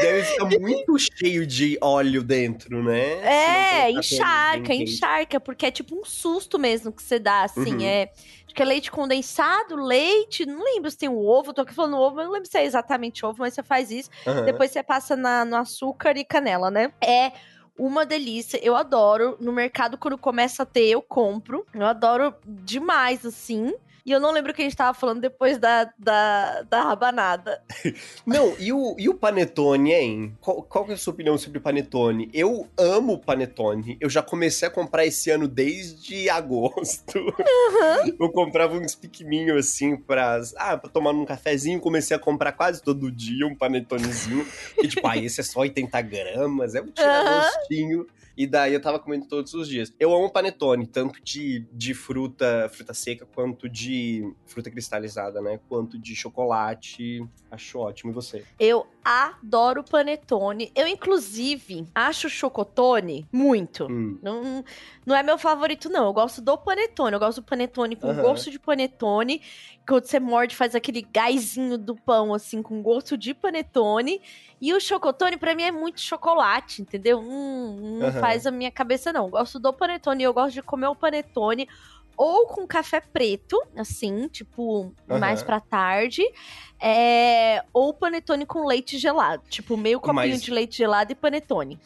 C: Deve ficar muito cheio de óleo dentro, né?
A: É, encharca, encharca, porque é tipo um susto mesmo que você dá, assim, uhum. é que é leite condensado, leite, não lembro se tem um ovo, tô aqui falando ovo, mas não lembro se é exatamente ovo, mas você faz isso. Uhum. Depois você passa na, no açúcar e canela, né? É uma delícia. Eu adoro. No mercado, quando começa a ter, eu compro. Eu adoro demais, assim. E eu não lembro o que a gente tava falando depois da, da, da rabanada. (laughs)
C: não, e o, e o panetone, hein? Qual, qual é a sua opinião sobre o panetone? Eu amo panetone. Eu já comecei a comprar esse ano desde agosto. Uhum. Eu comprava uns pequenininhos assim pra, ah, pra tomar num cafezinho. Comecei a comprar quase todo dia um panetonezinho. e tipo, ah, esse é só 80 gramas. É um tiragostinho. Uhum. E daí eu tava comendo todos os dias. Eu amo panetone, tanto de, de fruta, fruta seca, quanto de fruta cristalizada, né? Quanto de chocolate. Acho ótimo. E você?
A: Eu adoro panetone. Eu, inclusive, acho chocotone muito. Hum. Não, não é meu favorito, não. Eu gosto do panetone. Eu gosto do panetone com uhum. gosto de panetone. Quando você morde, faz aquele gásinho do pão, assim, com gosto de panetone. E o chocotone, para mim, é muito chocolate, entendeu? Hum, não uhum. faz a minha cabeça, não. Eu gosto do panetone. Eu gosto de comer o panetone ou com café preto, assim, tipo, uhum. mais pra tarde. É, ou panetone com leite gelado. Tipo, meio copinho Mas... de leite gelado e panetone.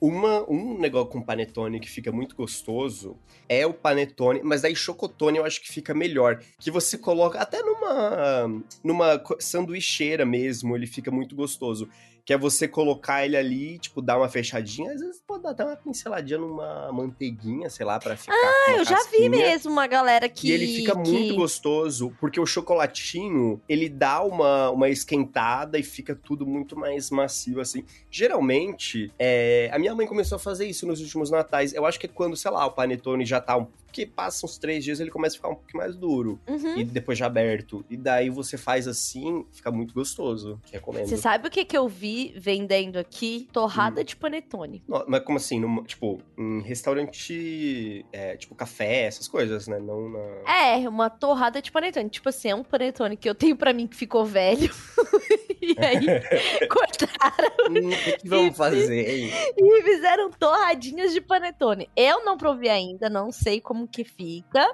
C: Uma, um negócio com panetone que fica muito gostoso é o panetone, mas daí chocotone eu acho que fica melhor. Que você coloca até numa, numa sanduicheira mesmo, ele fica muito gostoso que é você colocar ele ali, tipo, dar uma fechadinha, às vezes pode dar até uma pinceladinha numa manteiguinha, sei lá, para ficar.
A: Ah, eu já vi mesmo uma galera que.
C: E ele fica
A: que...
C: muito gostoso, porque o chocolatinho, ele dá uma, uma esquentada e fica tudo muito mais macio, assim. Geralmente, é... a minha mãe começou a fazer isso nos últimos natais. Eu acho que é quando, sei lá, o panetone já tá um porque passa uns três dias ele começa a ficar um pouquinho mais duro. Uhum. E depois já aberto. E daí você faz assim, fica muito gostoso. Recomendo.
A: Você sabe o que, que eu vi vendendo aqui? Torrada hum. de panetone.
C: Não, mas como assim? Numa, tipo, em restaurante, é, tipo café, essas coisas, né? Não na...
A: É, uma torrada de panetone. Tipo assim, é um panetone que eu tenho para mim que ficou velho. (laughs) e aí, (laughs) cortaram.
C: Hum, o que vamos fazer?
A: E fizeram torradinhas de panetone. Eu não provei ainda, não sei como como que fica,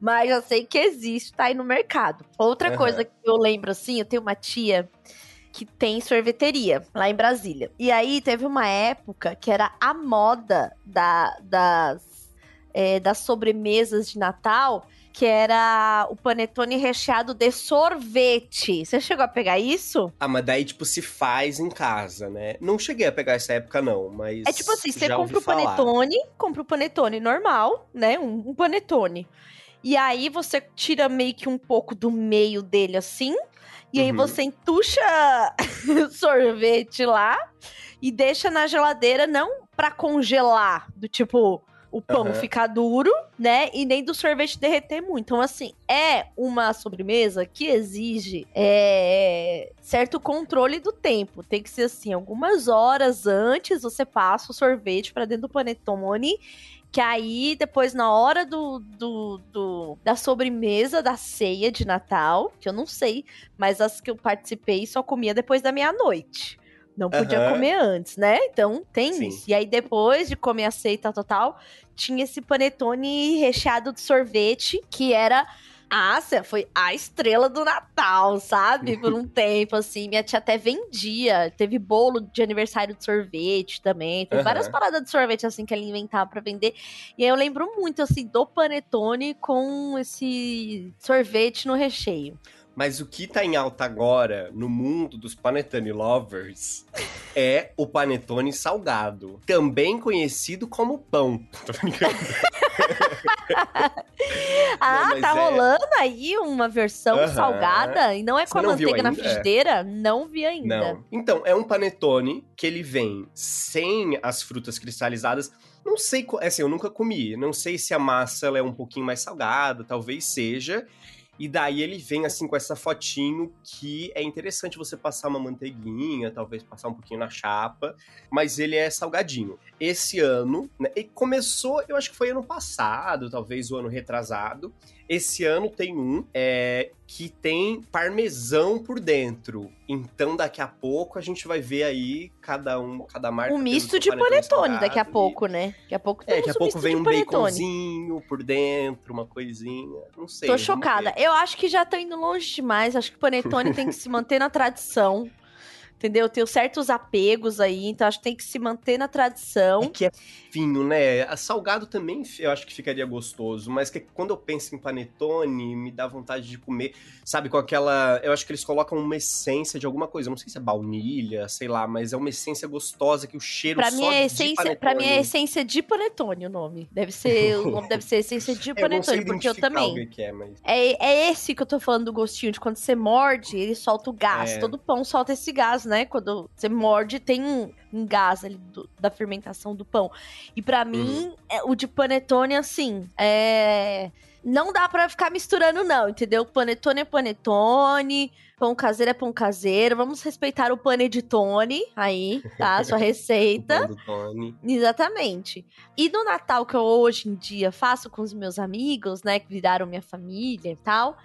A: mas eu sei que existe, tá aí no mercado. Outra uhum. coisa que eu lembro, assim, eu tenho uma tia que tem sorveteria lá em Brasília. E aí teve uma época que era a moda da, das, é, das sobremesas de Natal que era o panetone recheado de sorvete. Você chegou a pegar isso?
C: Ah, mas daí, tipo, se faz em casa, né? Não cheguei a pegar essa época, não, mas.
A: É tipo assim: você compra o panetone, compra o panetone normal, né? Um, um panetone. E aí você tira meio que um pouco do meio dele assim. E uhum. aí você entuxa (laughs) sorvete lá e deixa na geladeira, não para congelar, do tipo o pão
C: Aham.
A: ficar duro, né? E nem do sorvete derreter muito. Então, assim, é uma sobremesa que exige é, certo controle do tempo. Tem que ser assim, algumas horas antes você passa o sorvete para dentro do panetone. Que aí, depois, na hora do, do, do- da sobremesa da ceia de Natal, que eu não sei, mas as que eu participei só comia depois da meia-noite. Não podia
C: Aham.
A: comer antes, né? Então tem
C: Sim.
A: isso. E aí, depois de comer a ceia e tal, tal, tal, tinha esse panetone recheado de sorvete, que era. Ah, Cê, foi a estrela do Natal, sabe? Por um (laughs) tempo, assim. Minha tia até vendia. Teve bolo de aniversário de sorvete também. Teve
C: Aham.
A: várias paradas de sorvete, assim, que ela inventava pra vender. E aí eu lembro muito, assim, do panetone com esse sorvete no recheio.
C: Mas o que tá em alta agora no mundo dos panetone lovers é o panetone salgado, também conhecido como pão. (laughs) Tô brincando. (laughs)
A: Ah,
C: mas
A: tá
C: é-
A: rolando aí uma versão
C: Aham.
A: salgada e não é com
C: Você
A: a
C: não
A: manteiga na
C: ainda?
A: frigideira? Não vi ainda.
C: Não. Então, é um panetone que ele vem sem as frutas cristalizadas. Não sei, co- assim, eu nunca comi. Não sei se a massa ela é um pouquinho mais salgada, talvez seja. E daí ele vem assim com essa fotinho que é interessante você passar uma manteiguinha, talvez passar um pouquinho na chapa, mas ele é salgadinho. Esse ano, né, começou, eu acho que foi ano passado, talvez o ano retrasado. Esse ano tem um é, que tem parmesão por dentro. Então daqui a pouco a gente vai ver aí cada um, cada marca.
A: Um misto de panetone daqui a
C: e-
A: pouco, né? Daqui a pouco
C: É,
A: temos
C: daqui a
A: um
C: pouco vem um baconzinho por dentro, uma coisinha. Não sei.
A: Tô chocada.
C: ver.
A: Eu acho que já tá indo longe demais. Acho que o panetone tem que se manter na tradição. Entendeu? Tem certos apegos aí, então acho que tem que se manter na
C: É
A: tradição.
C: que é fino, né? A salgado também eu acho que ficaria gostoso, mas que quando eu penso em panetone, me dá vontade de comer, sabe, com aquela. Eu acho que eles colocam uma essência de alguma coisa. Eu não sei se é baunilha, sei lá, mas é uma essência gostosa que o cheiro
A: Pra
C: só
A: mim, é essência, pra mim é
C: panetone-
A: essência de panetone o nome. Deve ser, (laughs) o nome deve ser essência de
C: Eu sei
A: panetone, porque eu também.
C: que é, mas...
A: É, é esse que eu tô falando do gostinho, de quando você morde, ele solta o gás.
C: É.
A: Todo pão solta esse gás, né? Quando você morde, tem um, um gás ali do- da fermentação do pão. E pra
C: Uhum.
A: mim, é, o de panetone, assim, é. Não dá pra ficar misturando, não, entendeu? Panetone é panetone, pão caseiro é pão caseiro. Vamos respeitar o paneditone aí, tá? (laughs) Sua
C: O
A: receita.
C: Tony.
A: Exatamente. E no Natal que eu hoje em dia faço com os meus amigos, né, que viraram minha família e tal,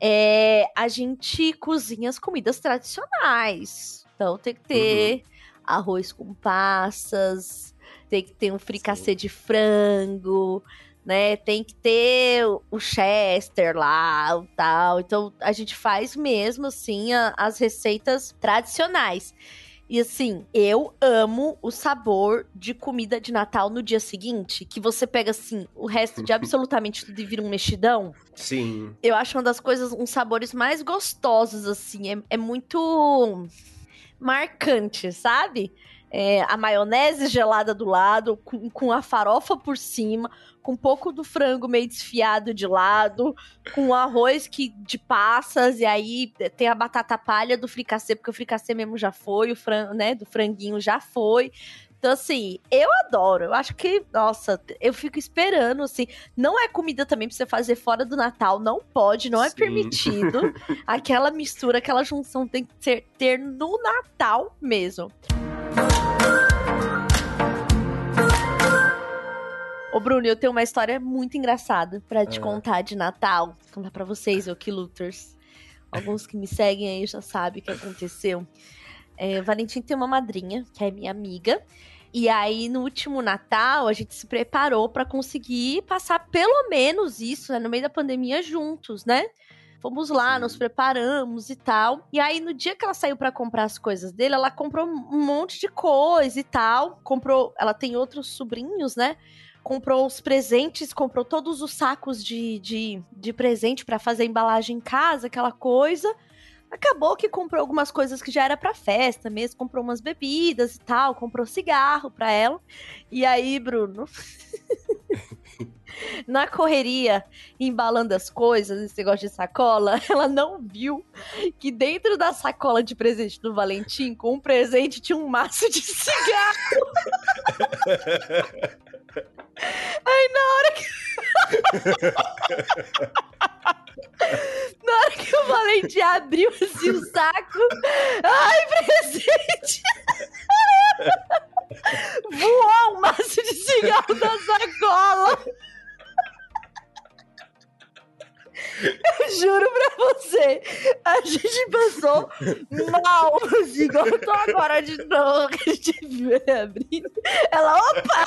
A: é, a gente cozinha as comidas tradicionais. Então tem que ter arroz com passas, tem que ter um fricassê de frango, né? Tem que ter o- o chester lá, o tal. Então a gente faz mesmo assim a- as receitas tradicionais. E assim, eu amo o sabor de comida de Natal no dia seguinte, que você pega assim o resto de (laughs) absolutamente tudo e vira um mexidão.
C: Sim.
A: Eu acho uma das coisas, uns sabores mais gostosos, assim. É, é muito marcante, sabe? É, a maionese gelada do lado, com, com a farofa por cima, com um pouco do frango meio desfiado de lado, com o arroz que de passas, e aí tem a batata palha do fricassê, porque o fricassê mesmo já foi, o frango, né, do franguinho já foi. Então, assim, eu adoro. Eu acho que, nossa, eu fico esperando, assim. Não é comida também pra você fazer fora do Natal. Não pode, não é
C: Sim.
A: permitido. (laughs) Aquela mistura, aquela junção tem que ser, ter no Natal mesmo. Ô, Bruno, eu tenho uma história muito engraçada pra te
C: Ah.
A: contar de Natal. Vou contar pra vocês, ô Luters. Alguns que me seguem aí já sabem o que aconteceu. É, Valentim tem uma madrinha, que é minha amiga. E aí, no último Natal, a gente se preparou pra conseguir passar pelo menos isso, né, no meio da pandemia, juntos, né? Fomos lá,
C: Sim.
A: nos preparamos e tal. E aí, no dia que ela saiu pra comprar as coisas dele, ela comprou um monte de coisa e tal. Comprou. Ela tem outros sobrinhos, né? Comprou os presentes, comprou todos os sacos de, de, de presente pra fazer embalagem em casa, aquela coisa. Acabou que comprou algumas coisas que já era pra festa mesmo, comprou umas bebidas e tal, comprou cigarro pra ela. E aí, Bruno, (laughs) na correria, embalando as coisas, esse negócio de sacola, (laughs) ela não viu que dentro da sacola de presente do Valentim, com um presente, tinha um maço de cigarro. (laughs) Aí na hora que. (laughs) na hora que o Valentim abriu assim o saco. Ai, presente! Voou um maço de cigarro da sacola! Eu juro pra você, a gente passou mal, assim, igual eu tô agora de novo, que a gente viu abrindo. Ela, opa!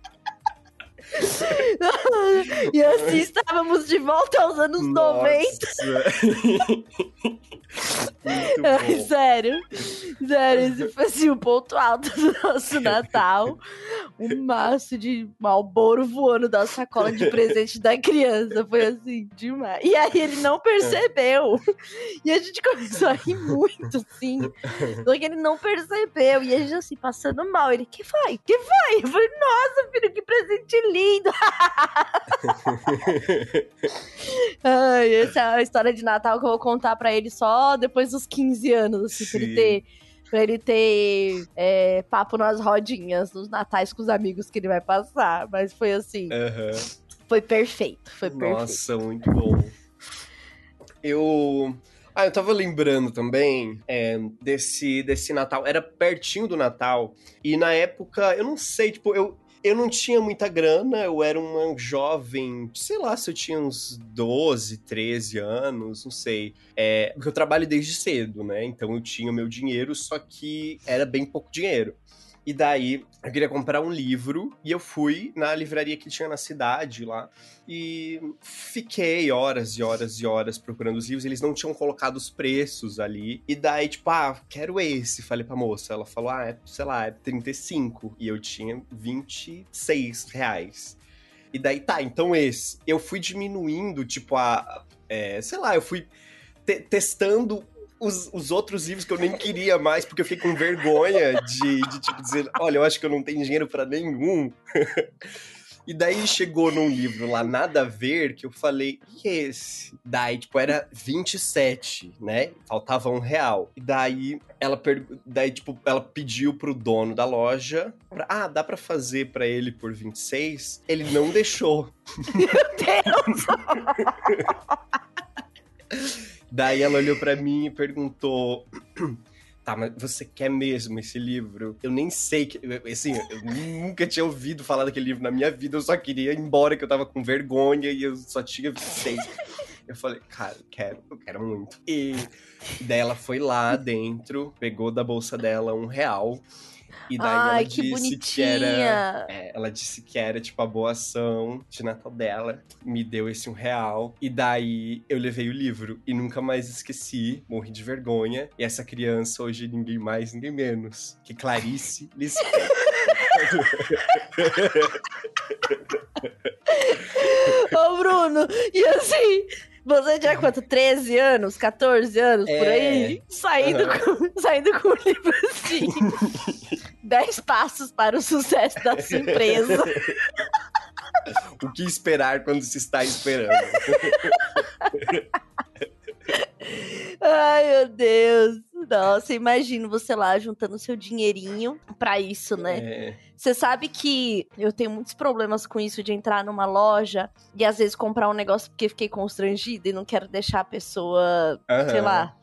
A: (laughs) e assim estávamos de volta aos anos Nossa. 90. Ai, (laughs) sério. Sério, esse foi assim, o ponto alto do nosso (laughs) Natal. Um maço de malboro voando da sacola de presente da criança. Foi assim, demais. E aí ele não percebeu. E a gente começou a rir muito, assim. Só que ele não percebeu. E a gente assim, passando mal. Ele, que foi? Que foi? Eu falei, nossa, filho, que presente lindo. (laughs) Ai, essa é a história de Natal que eu vou contar pra ele só depois dos 15 anos, assim, Sim. pra ele ter pra ele ter é, papo nas rodinhas, nos natais com os amigos que ele vai passar. Mas foi assim. Uhum. Foi perfeito. Foi perfeito.
C: Nossa, muito bom. Eu. Ah, eu tava lembrando também é, desse, desse Natal. Era pertinho do Natal. E na época, eu não sei, tipo, eu, eu não tinha muita grana, eu era um jovem, sei lá se eu tinha uns 12, 13 anos, não sei. É, porque eu trabalho desde cedo, né? Então eu tinha o meu dinheiro, só que era bem pouco dinheiro. E daí eu queria comprar um livro e eu fui na livraria que tinha na cidade lá e fiquei horas e horas e horas procurando os livros. Eles não tinham colocado os preços ali. E daí, tipo, ah, quero esse. Falei pra moça. Ela falou, ah, é, sei lá, é 35. E eu tinha 26 reais. E daí, tá, então esse. Eu fui diminuindo, tipo, a. É, sei lá, eu fui te testando os, os outros livros que eu nem queria mais, porque eu fiquei com vergonha de, de tipo, dizer, olha, eu acho que eu não tenho dinheiro para nenhum. (laughs) E daí chegou num livro lá, nada a ver, que eu falei, e esse? Daí, tipo, era 27, né? Faltava um real. E daí ela per... daí, tipo, ela pediu pro dono da loja, pra... ah, dá para fazer para ele por 26? Ele não deixou.
A: Meu Deus! (laughs)
C: Daí ela olhou para mim e perguntou: (clears throat) Tá, mas você quer mesmo esse livro? Eu nem sei que. Assim, eu nunca tinha ouvido falar daquele livro na minha vida, eu só queria ir embora, que eu tava com vergonha e eu só tinha seis. Eu falei, cara, quero, eu quero muito. E daí ela foi lá dentro, pegou da bolsa dela um real e daí Ai, ela disse bonitinha. que era. É, ela disse que era, tipo, a boa ação de Natal dela. Me deu esse um real. E daí eu levei o livro e nunca mais esqueci. Morri de vergonha. E essa criança hoje ninguém mais, ninguém menos. Que Clarice Lispector. (laughs)
A: Ô, Bruno, e assim, você tinha quanto? 13 anos? 14 anos? É... Por aí? Saindo, uhum. com, saindo com um livro assim. (laughs) 10 passos para o sucesso da sua empresa. (laughs)
C: o que esperar quando se está esperando?
A: Ai, meu Deus. Nossa, imagino você lá juntando seu dinheirinho para isso, né? É. Você sabe que eu tenho muitos problemas com isso de entrar numa loja e às vezes comprar um negócio porque fiquei constrangida e não quero deixar a pessoa, uhum. sei lá,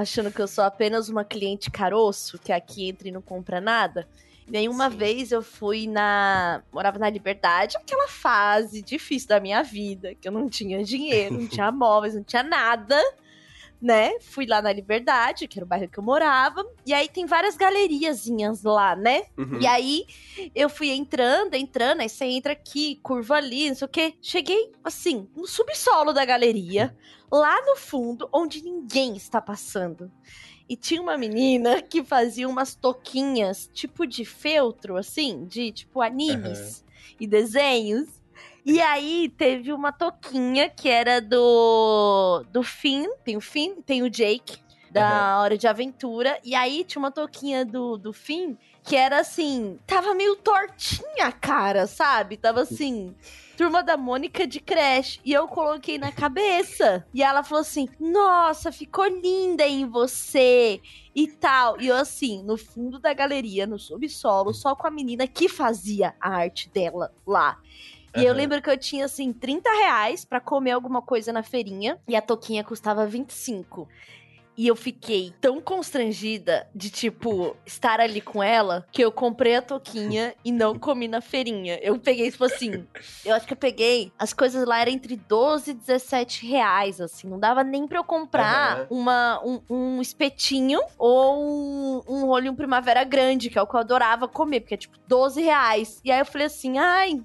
A: achando que eu sou apenas uma cliente caroço que aqui entra e não compra nada. Nenhuma vez eu fui na. Morava na Liberdade, aquela fase difícil da minha vida, que eu não tinha dinheiro, não (laughs) tinha móveis, não tinha nada né? Fui lá na Liberdade, que era o bairro que eu morava. E aí tem várias galeriazinhas lá, né? Uhum. E aí eu fui entrando, entrando, aí você entra aqui, curva ali, não sei o quê. Cheguei, assim, no subsolo da galeria, lá no fundo, onde ninguém está passando. E tinha uma menina que fazia umas toquinhas, tipo de feltro, assim, de tipo animes uhum. e desenhos. E aí teve uma toquinha que era do do Finn, tem o Finn, tem o Jake. da Hora de Aventura. E aí tinha uma touquinha do, do fim que era assim, tava meio tortinha a cara, sabe? Tava assim. Turma da Mônica de Crash. E eu coloquei na cabeça. E ela falou assim: Nossa, ficou linda em você. E tal. E eu, assim, no fundo da galeria, no subsolo, só com a menina que fazia a arte dela lá. E eu lembro que eu tinha, assim, 30 reais pra comer alguma coisa na feirinha. E a toquinha custava 25. E eu fiquei tão constrangida de, tipo, estar ali com ela, que eu comprei a toquinha (laughs) e não comi na feirinha. Eu peguei, tipo assim, eu acho que eu peguei, as coisas lá eram entre 12 e 17 reais, assim. Não dava nem pra eu comprar uhum. uma, um, um, espetinho ou um, um rolinho primavera grande, que é o que eu adorava comer, porque é tipo 12 reais. E aí eu falei assim, ai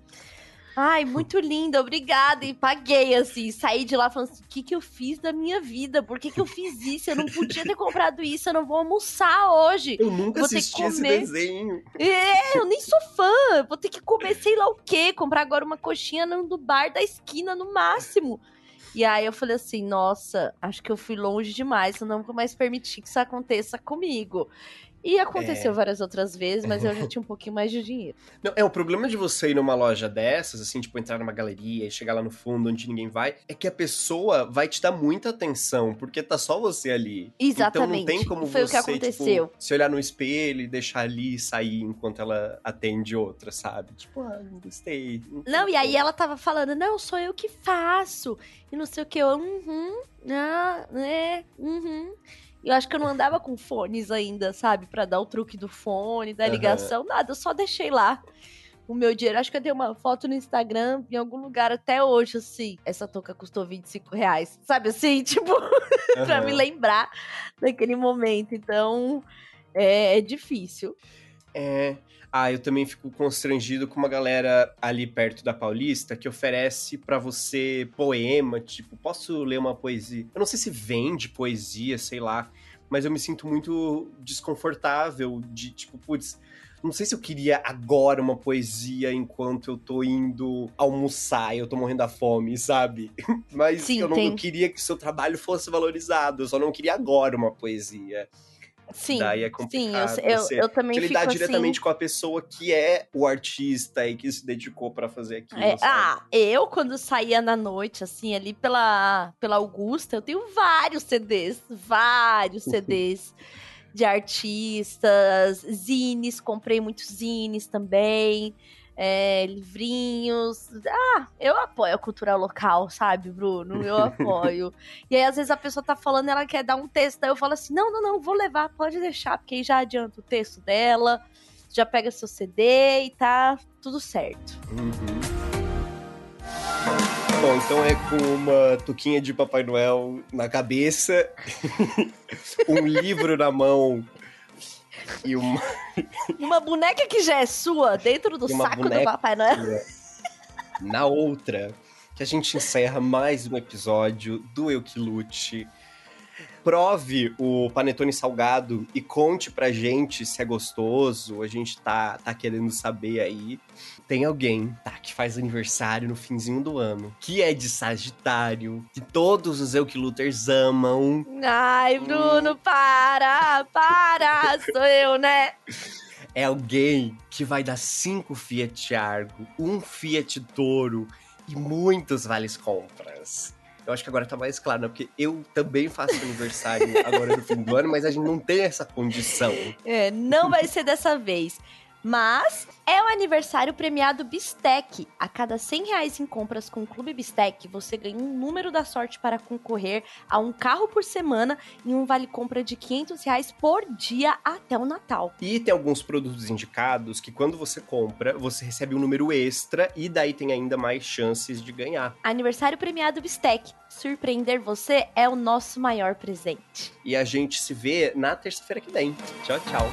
A: Ai, muito linda, obrigada. E paguei, assim. Saí de lá falando assim: o que, que eu fiz da minha vida? Por que, que eu fiz isso? Eu não podia ter comprado isso, eu não vou almoçar hoje.
C: Eu nunca vou assisti ter que comer. esse desenho.
A: É, eu nem sou fã. Vou ter que comer sei lá o quê. Comprar agora uma coxinha no bar da esquina no máximo. E aí eu falei assim, nossa, acho que eu fui longe demais, eu não vou mais permitir que isso aconteça comigo. E aconteceu é... várias outras vezes, mas eu já (laughs) tinha um pouquinho mais de dinheiro.
C: Não, é, o problema de você ir numa loja dessas, assim, tipo, entrar numa galeria e chegar lá no fundo onde ninguém vai, é que a pessoa vai te dar muita atenção, porque tá só você ali.
A: Exatamente.
C: Então não tem como
A: Foi
C: você,
A: o que aconteceu.
C: Tipo, se olhar no espelho e deixar ali e sair enquanto ela atende outra, sabe? Tipo, ah, não gostei.
A: Não, não e aí ela tava falando, não, sou eu que faço. E não sei o que, eu, uhum, ah, é, uhum. Eu acho que eu não andava com fones ainda, sabe? para dar o truque do fone, da ligação, uhum. nada. Eu só deixei lá o meu dinheiro. Acho que eu dei uma foto no Instagram em algum lugar até hoje, assim. Essa touca custou 25 reais. Sabe assim? (laughs) Tipo, uhum. (laughs) pra me lembrar daquele momento. Então, é, é difícil.
C: É. Ah, eu também fico constrangido com uma galera ali perto da Paulista que oferece para você poema, tipo, posso ler uma poesia? Eu não sei se vende poesia, sei lá, mas eu me sinto muito desconfortável de, tipo, putz, não sei se eu queria agora uma poesia enquanto eu tô indo almoçar e eu tô morrendo da fome, sabe? (laughs) Mas Sim, eu não tem... queria que seu trabalho fosse valorizado, eu só não queria agora uma poesia.
A: Sim,
C: Daí é complicado.
A: Sim, eu, eu, eu também
C: lidar
A: assim...
C: diretamente com a pessoa que é o artista e que se dedicou para fazer aquilo.
A: É, ah, eu quando saía na noite, assim, ali pela, pela Augusta, eu tenho vários CDs, vários (laughs) CDs de artistas, zines, comprei muitos zines também é, livrinhos. Ah, eu apoio a cultura local, sabe, Bruno? Eu (laughs) apoio. e aí, às vezes, a pessoa tá falando, ela quer dar um texto, aí eu falo assim: não, não, não, vou levar, pode deixar, porque aí já adianta o texto dela, já pega seu CD e tá tudo certo.
C: Uhum. Bom, então é com uma tuquinha de Papai Noel na cabeça, (laughs) um livro na mão e uma.
A: uma boneca que já é sua dentro do saco do Papai Noel.
C: Na outra, que a gente encerra mais um episódio do Eu Que Lute prove o panetone salgado e conte pra gente se é gostoso. A gente tá, tá querendo saber aí. Tem alguém, tá, que faz aniversário no finzinho do ano, que é de Sagitário, que todos os Eukiluters amam.
A: Ai, Bruno, hum. para, para, (laughs) sou eu, né?
C: É alguém que vai dar cinco Fiat Argo, um Fiat Toro e muitos vales compras. Eu acho que agora tá mais claro, né? Porque eu também faço aniversário agora no fim do ano, mas a gente não tem essa condição.
A: É, não vai ser dessa vez. Mas é o aniversário premiado Bistec. A cada 100 reais em compras com o Clube Bistec, você ganha um número da sorte para concorrer a um carro por semana e um vale-compra de 500 reais por dia até o Natal.
C: E tem alguns produtos indicados que quando você compra, você recebe um número extra e daí tem ainda mais chances de ganhar.
A: Aniversário premiado Bistec. Surpreender você é o nosso maior presente.
C: E a gente se vê na terça-feira que vem. Tchau, tchau.